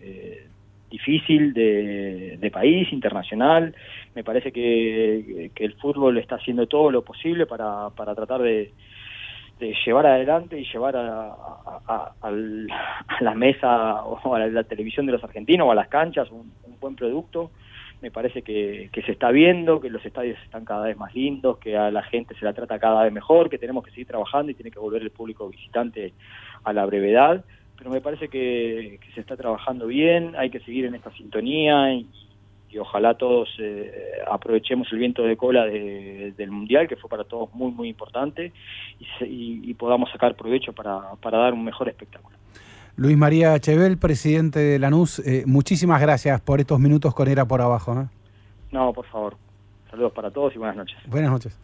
eh, difícil de, país, internacional. Me parece que, el fútbol está haciendo todo lo posible para, para tratar de, llevar adelante y llevar a, a, la mesa o a la, televisión de los argentinos o a las canchas un, buen producto. Me parece que, que, se está viendo, que los estadios están cada vez más lindos, que a la gente se la trata cada vez mejor, que tenemos que seguir trabajando y tiene que volver el público visitante a la brevedad. Pero me parece que, se está trabajando bien, hay que seguir en esta sintonía y, y ojalá todos eh, aprovechemos el viento de cola del Mundial, que fue para todos muy, muy importante, y, podamos sacar provecho para, dar un mejor espectáculo. Luis María Chevel, presidente de Lanús, eh, muchísimas gracias por estos minutos con Era por Abajo. ¿eh? No, por favor. Saludos para todos y buenas noches. Buenas noches.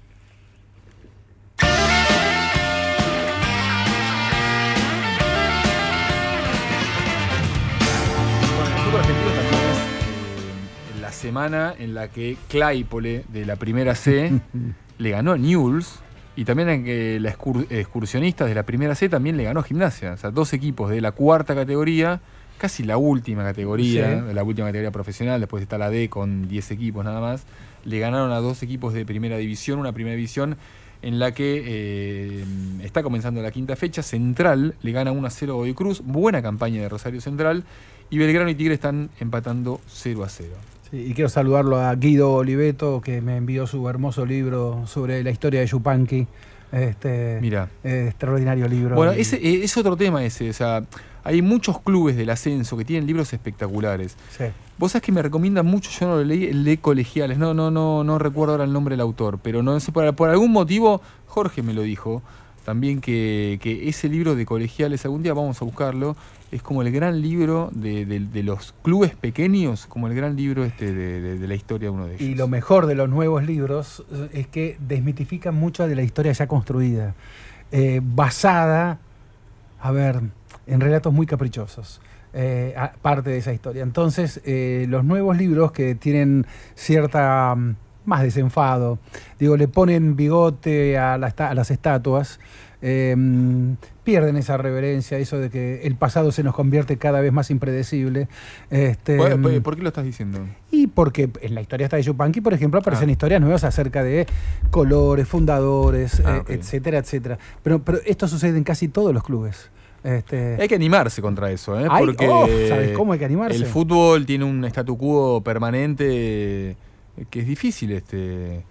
semana en la que Claypole de la primera C le ganó a Newell's y también en que la excursionista de la primera C también le ganó Gimnasia. O sea, dos equipos de la cuarta categoría, casi la última categoría, la última categoría profesional, después está la D con 10 equipos nada más, le ganaron a dos equipos de primera división, una primera división en la que eh, está comenzando la quinta fecha. Central le gana 1 a 0 a Cruz, buena campaña de Rosario Central, y Belgrano y Tigre están empatando 0 a 0 y quiero saludarlo a Guido Oliveto, que me envió su hermoso libro sobre la historia de Yupanqui. Este, Mira. extraordinario libro. Bueno, ese, eh, es otro tema ese. O sea, hay muchos clubes del ascenso que tienen libros espectaculares. Sí. Vos sabés que me recomiendan mucho, yo no lo leí, el de colegiales. No, no, no, no recuerdo ahora el nombre del autor, pero no sé, por, por algún motivo, Jorge me lo dijo también que, que, ese libro de colegiales, algún día vamos a buscarlo, es como el gran libro de, los clubes pequeños, como el gran libro este de, la historia de uno de ellos. Y lo mejor de los nuevos libros eh, es que desmitifican mucho de la historia ya construida, eh, basada, a ver, en relatos muy caprichosos. Eh, parte de esa historia. Entonces, los nuevos libros que tienen cierta mm, más desenfado, digo, le ponen bigote a, a las estatuas, Em, pierden esa reverencia, eso de que el pasado se nos convierte cada vez más impredecible. Este, em, ¿Por, qué lo estás diciendo? Y porque en la historia está de Yupanqui, por ejemplo, aparecen ah. historias nuevas acerca de colores, fundadores, ah, eh, etcétera, etcétera. Pero, pero esto sucede en casi todos los clubes. Este... Hay que animarse contra eso, ¿eh? porque oh, ¿sabes cómo hay que animarse? El fútbol tiene un statu quo permanente que es difícil este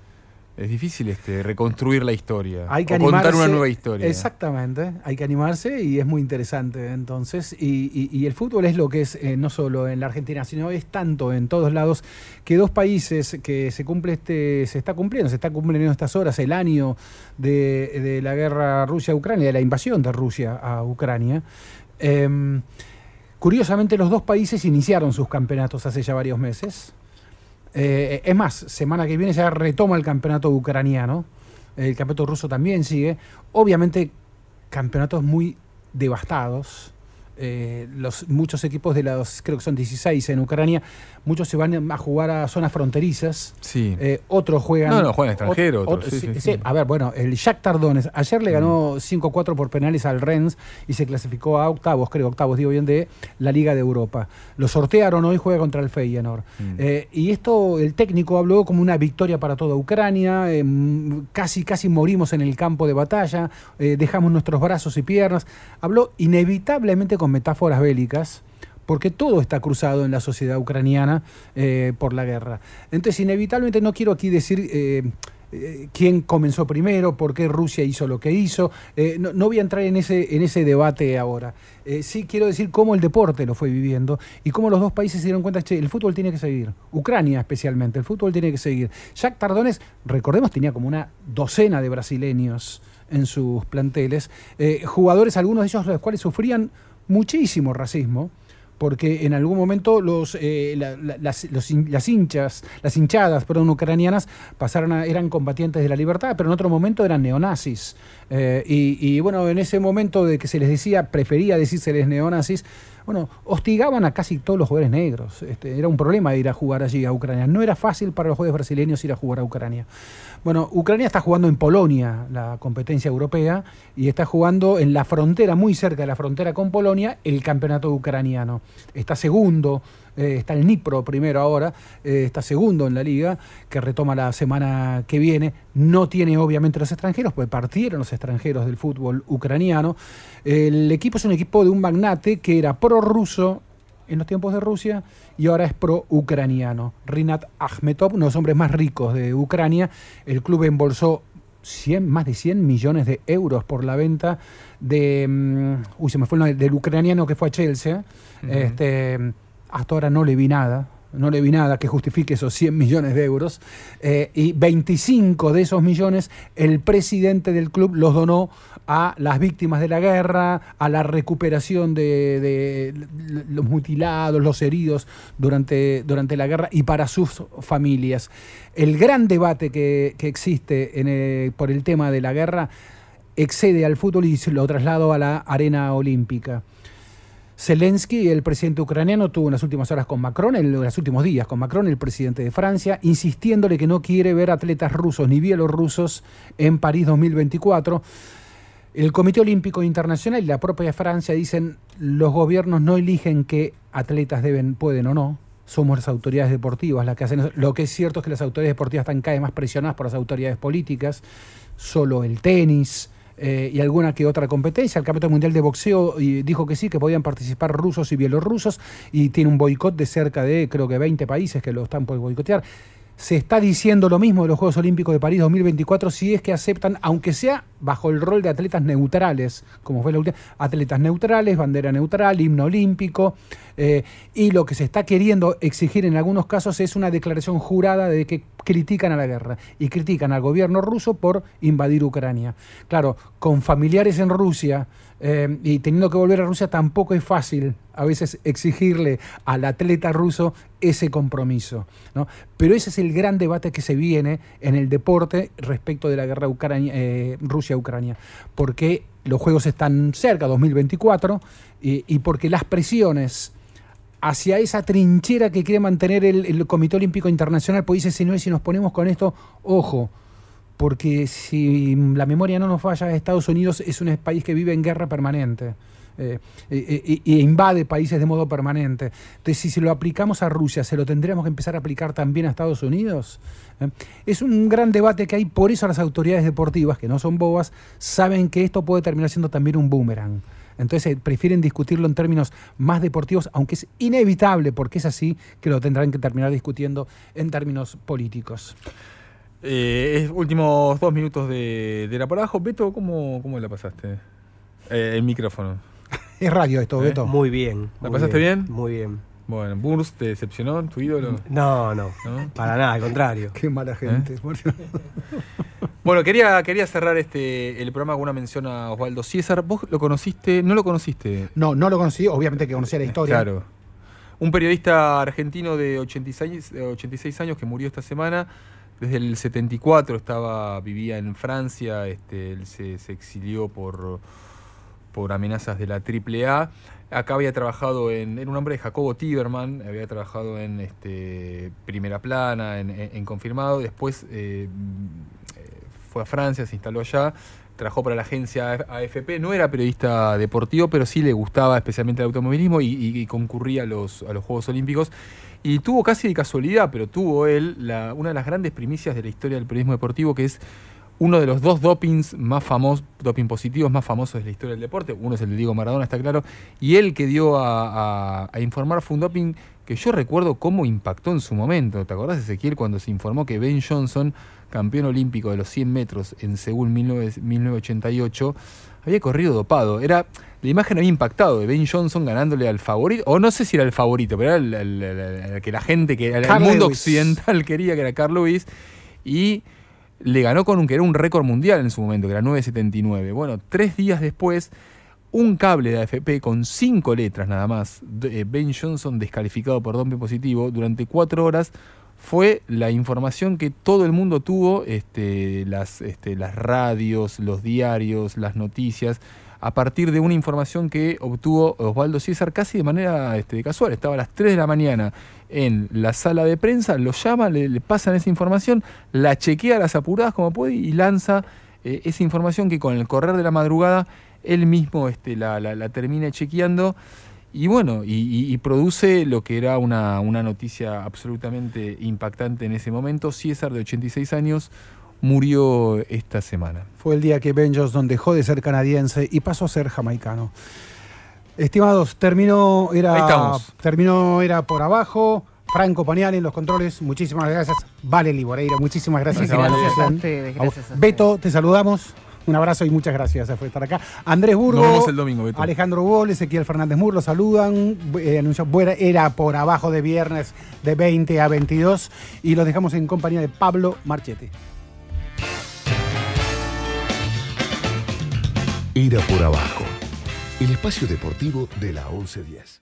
es difícil este, reconstruir la historia. Hay que contar una nueva historia. Exactamente, hay que animarse y es muy interesante entonces. Y, el fútbol es lo que es eh, no solo en la Argentina, sino es tanto en todos lados que dos países que se cumple este, se está cumpliendo, se está cumpliendo en estas horas el año de, la guerra Rusia-Ucrania, de la invasión de Rusia a Ucrania. Em, curiosamente los dos países iniciaron sus campeonatos hace ya varios meses. Eh, es más, semana que viene ya retoma el campeonato ucraniano. El campeonato ruso también sigue. Obviamente, campeonatos muy devastados. Eh, los, muchos equipos de los, creo que son 16 en Ucrania, muchos se van a jugar a zonas fronterizas. Sí. Eh, otros juegan. No, no, juegan extranjeros. a ver, bueno, el Shakhtar Donetsk ayer le ganó 5-4 mm. por penales al Rennes y se clasificó a octavos, creo, octavos, digo bien, de la Liga de Europa. Lo sortearon hoy, juega contra el Feyenoord. Mm. Eh, y esto, el técnico habló como una victoria para toda Ucrania. casi, casi morimos en el campo de batalla. dejamos nuestros brazos y piernas. Habló inevitablemente con metáforas bélicas, porque todo está cruzado en la sociedad ucraniana eh, por la guerra. Entonces, inevitablemente no quiero aquí decir eh, eh, quién comenzó primero, por qué Rusia hizo lo que hizo. No, voy a entrar en ese, en ese debate ahora. sí quiero decir cómo el deporte lo fue viviendo y cómo los dos países se dieron cuenta, que el fútbol tiene que seguir. Ucrania especialmente, el fútbol tiene que seguir. Jacques Tardones, recordemos, tenía como una docena de brasileños en sus planteles, jugadores, algunos de ellos los cuales sufrían muchísimo racismo, porque en algún momento los, eh, las, las, hinchas, las hinchadas perdón, ucranianas pasaron a, eran combatientes de la libertad, pero en otro momento eran neonazis. Eh, y, bueno, en ese momento de que se les decía, prefería decírseles neonazis, bueno, hostigaban a casi todos los jugadores negros. Este, era un problema ir a jugar allí a Ucrania. No era fácil para los jugadores brasileños ir a jugar a Ucrania. Bueno, Ucrania está jugando en Polonia, la competencia europea, y está jugando en la frontera, muy cerca de la frontera con Polonia, el campeonato ucraniano. Está segundo eh, está el Nipro primero ahora, eh, está segundo en la liga, que retoma la semana que viene. No tiene obviamente los extranjeros, pues partieron los extranjeros del fútbol ucraniano. El equipo es un equipo de un magnate que era pro-ruso en los tiempos de Rusia y ahora es pro-ucraniano. Rinat Akhmetov, uno de los hombres más ricos de Ucrania. El club embolsó 100, más de 100 millones de euros por la venta de. Mm, uy, se me fue el del ucraniano que fue a Chelsea. este, hasta ahora no le vi nada. No le vi nada que justifique esos 100 millones de euros. Eh, y 25 de esos millones, el presidente del club los donó a las víctimas de la guerra, a la recuperación de, los mutilados, los heridos durante, durante la guerra y para sus familias. El gran debate que, existe por el tema de la guerra excede al fútbol y lo traslado a la arena olímpica. Zelensky, el presidente ucraniano, tuvo en las últimas horas con Macron, en los últimos días con Macron, el presidente de Francia, insistiéndole que no quiere ver atletas rusos ni bielorrusos en París 2024. El Comité Olímpico Internacional y la propia Francia dicen los gobiernos no eligen qué atletas deben, pueden o no, somos las autoridades deportivas las que hacen. Lo que es cierto es que las autoridades deportivas están cada vez más presionadas por las autoridades políticas, solo el tenis, eh, y alguna que otra competencia. El Campeonato Mundial de Boxeo dijo que sí, que podían participar rusos y bielorrusos y tiene un boicot de cerca de, creo que 20 países que lo están por boicotear. Se está diciendo lo mismo de los Juegos Olímpicos de París 2024 si es que aceptan, aunque sea bajo el rol de atletas neutrales, como fue la última, atletas neutrales, bandera neutral, himno olímpico, eh, y lo que se está queriendo exigir en algunos casos es una declaración jurada de que critican a la guerra y critican al gobierno ruso por invadir Ucrania. Claro, con familiares en Rusia, eh, y teniendo que volver a Rusia tampoco es fácil a veces exigirle al atleta ruso ese compromiso. ¿no? Pero ese es el gran debate que se viene en el deporte respecto de la guerra eh, Rusia-Ucrania. Porque los Juegos están cerca, 2024, y, y porque las presiones hacia esa trinchera que quiere mantener el, Comité Olímpico Internacional, pues dice, señores, si nos ponemos con esto, ojo, porque si la memoria no nos falla, Estados Unidos es un país que vive en guerra permanente. Eh, e, invade países de modo permanente. Entonces, si se lo aplicamos a Rusia, ¿se lo tendríamos que empezar a aplicar también a Estados Unidos? Eh, es un gran debate que hay, por eso las autoridades deportivas, que no son bobas, saben que esto puede terminar siendo también un boomerang. Entonces prefieren discutirlo en términos más deportivos, aunque es inevitable, porque es así, que lo tendrán que terminar discutiendo en términos políticos. Eh, últimos dos minutos de, la por abajo. Beto, ¿cómo, cómo la pasaste? Eh, el micrófono. es radio esto, ¿Eh? Beto. Muy bien. ¿La pasaste bien? Muy bien. Bueno, Burst te decepcionó, tu ídolo. No, no, para nada, al contrario. Qué mala gente. bueno, quería, quería cerrar este el programa con una mención a Osvaldo César. ¿Vos lo conociste? ¿No lo conociste? No, no lo conocí, obviamente que conocía la historia. Claro. Un periodista argentino de 86, 86 años que murió esta semana desde el 74 estaba, vivía en Francia, este, él se, exilió por, por amenazas de la AAA. Acá había trabajado en, era un hombre de Jacobo Tiberman, había trabajado en este, Primera Plana, en, Confirmado, después eh, fue a Francia, se instaló allá, trabajó para la agencia AFP, no era periodista deportivo, pero sí le gustaba especialmente el automovilismo y, concurría a los, a los Juegos Olímpicos. Y tuvo casi de casualidad, pero tuvo él una de las grandes primicias de la historia del periodismo deportivo, que es uno de los dos dopings más famosos, doping positivos más famosos de la historia del deporte. Uno es el de Diego Maradona, está claro. Y él que dio a, informar fue un doping que yo recuerdo cómo impactó en su momento. ¿Te acordás, Ezequiel, cuando se informó que Ben Johnson, campeón olímpico de los 100 metros en Seúl 1988, había corrido dopado? Era la imagen había impactado de Ben Johnson ganándole al favorito, o no sé si era el favorito, pero era el, que la gente, que el mundo occidental quería, que era Carl Lewis, y le ganó con un que era un récord mundial en su momento, que era 9.79. Bueno, tres días después, un cable de AFP con cinco letras nada más, eh, Ben Johnson descalificado por doping positivo, durante cuatro horas fue la información que todo el mundo tuvo, este, las, este, las radios, los diarios, las noticias, a partir de una información que obtuvo Osvaldo César casi de manera este, casual. Estaba a las 3 de la mañana en la sala de prensa, lo llama, le, pasan esa información, la chequea a las apuradas como puede y lanza eh, esa información que con el correr de la madrugada él mismo este, la, termina chequeando Y bueno, y, produce lo que era una, una noticia absolutamente impactante en ese momento. César, de 86 años, murió esta semana. Fue el día que Ben Johnson dejó de ser canadiense y pasó a ser jamaicano. Estimados, terminó, era, terminó, era por abajo. Franco Panial en los controles, muchísimas gracias. Vale Liboreira, muchísimas gracias. Gracias, a ustedes. Gracias Beto, te saludamos. Un abrazo y muchas gracias por estar acá. Andrés Burgo, el domingo, Alejandro Bol, Ezequiel Fernández Mur, lo saludan. Eh, anunció, era por abajo de viernes de 20 a 22 y los dejamos en compañía de Pablo Marchete. Era por abajo, el espacio deportivo de la 1110.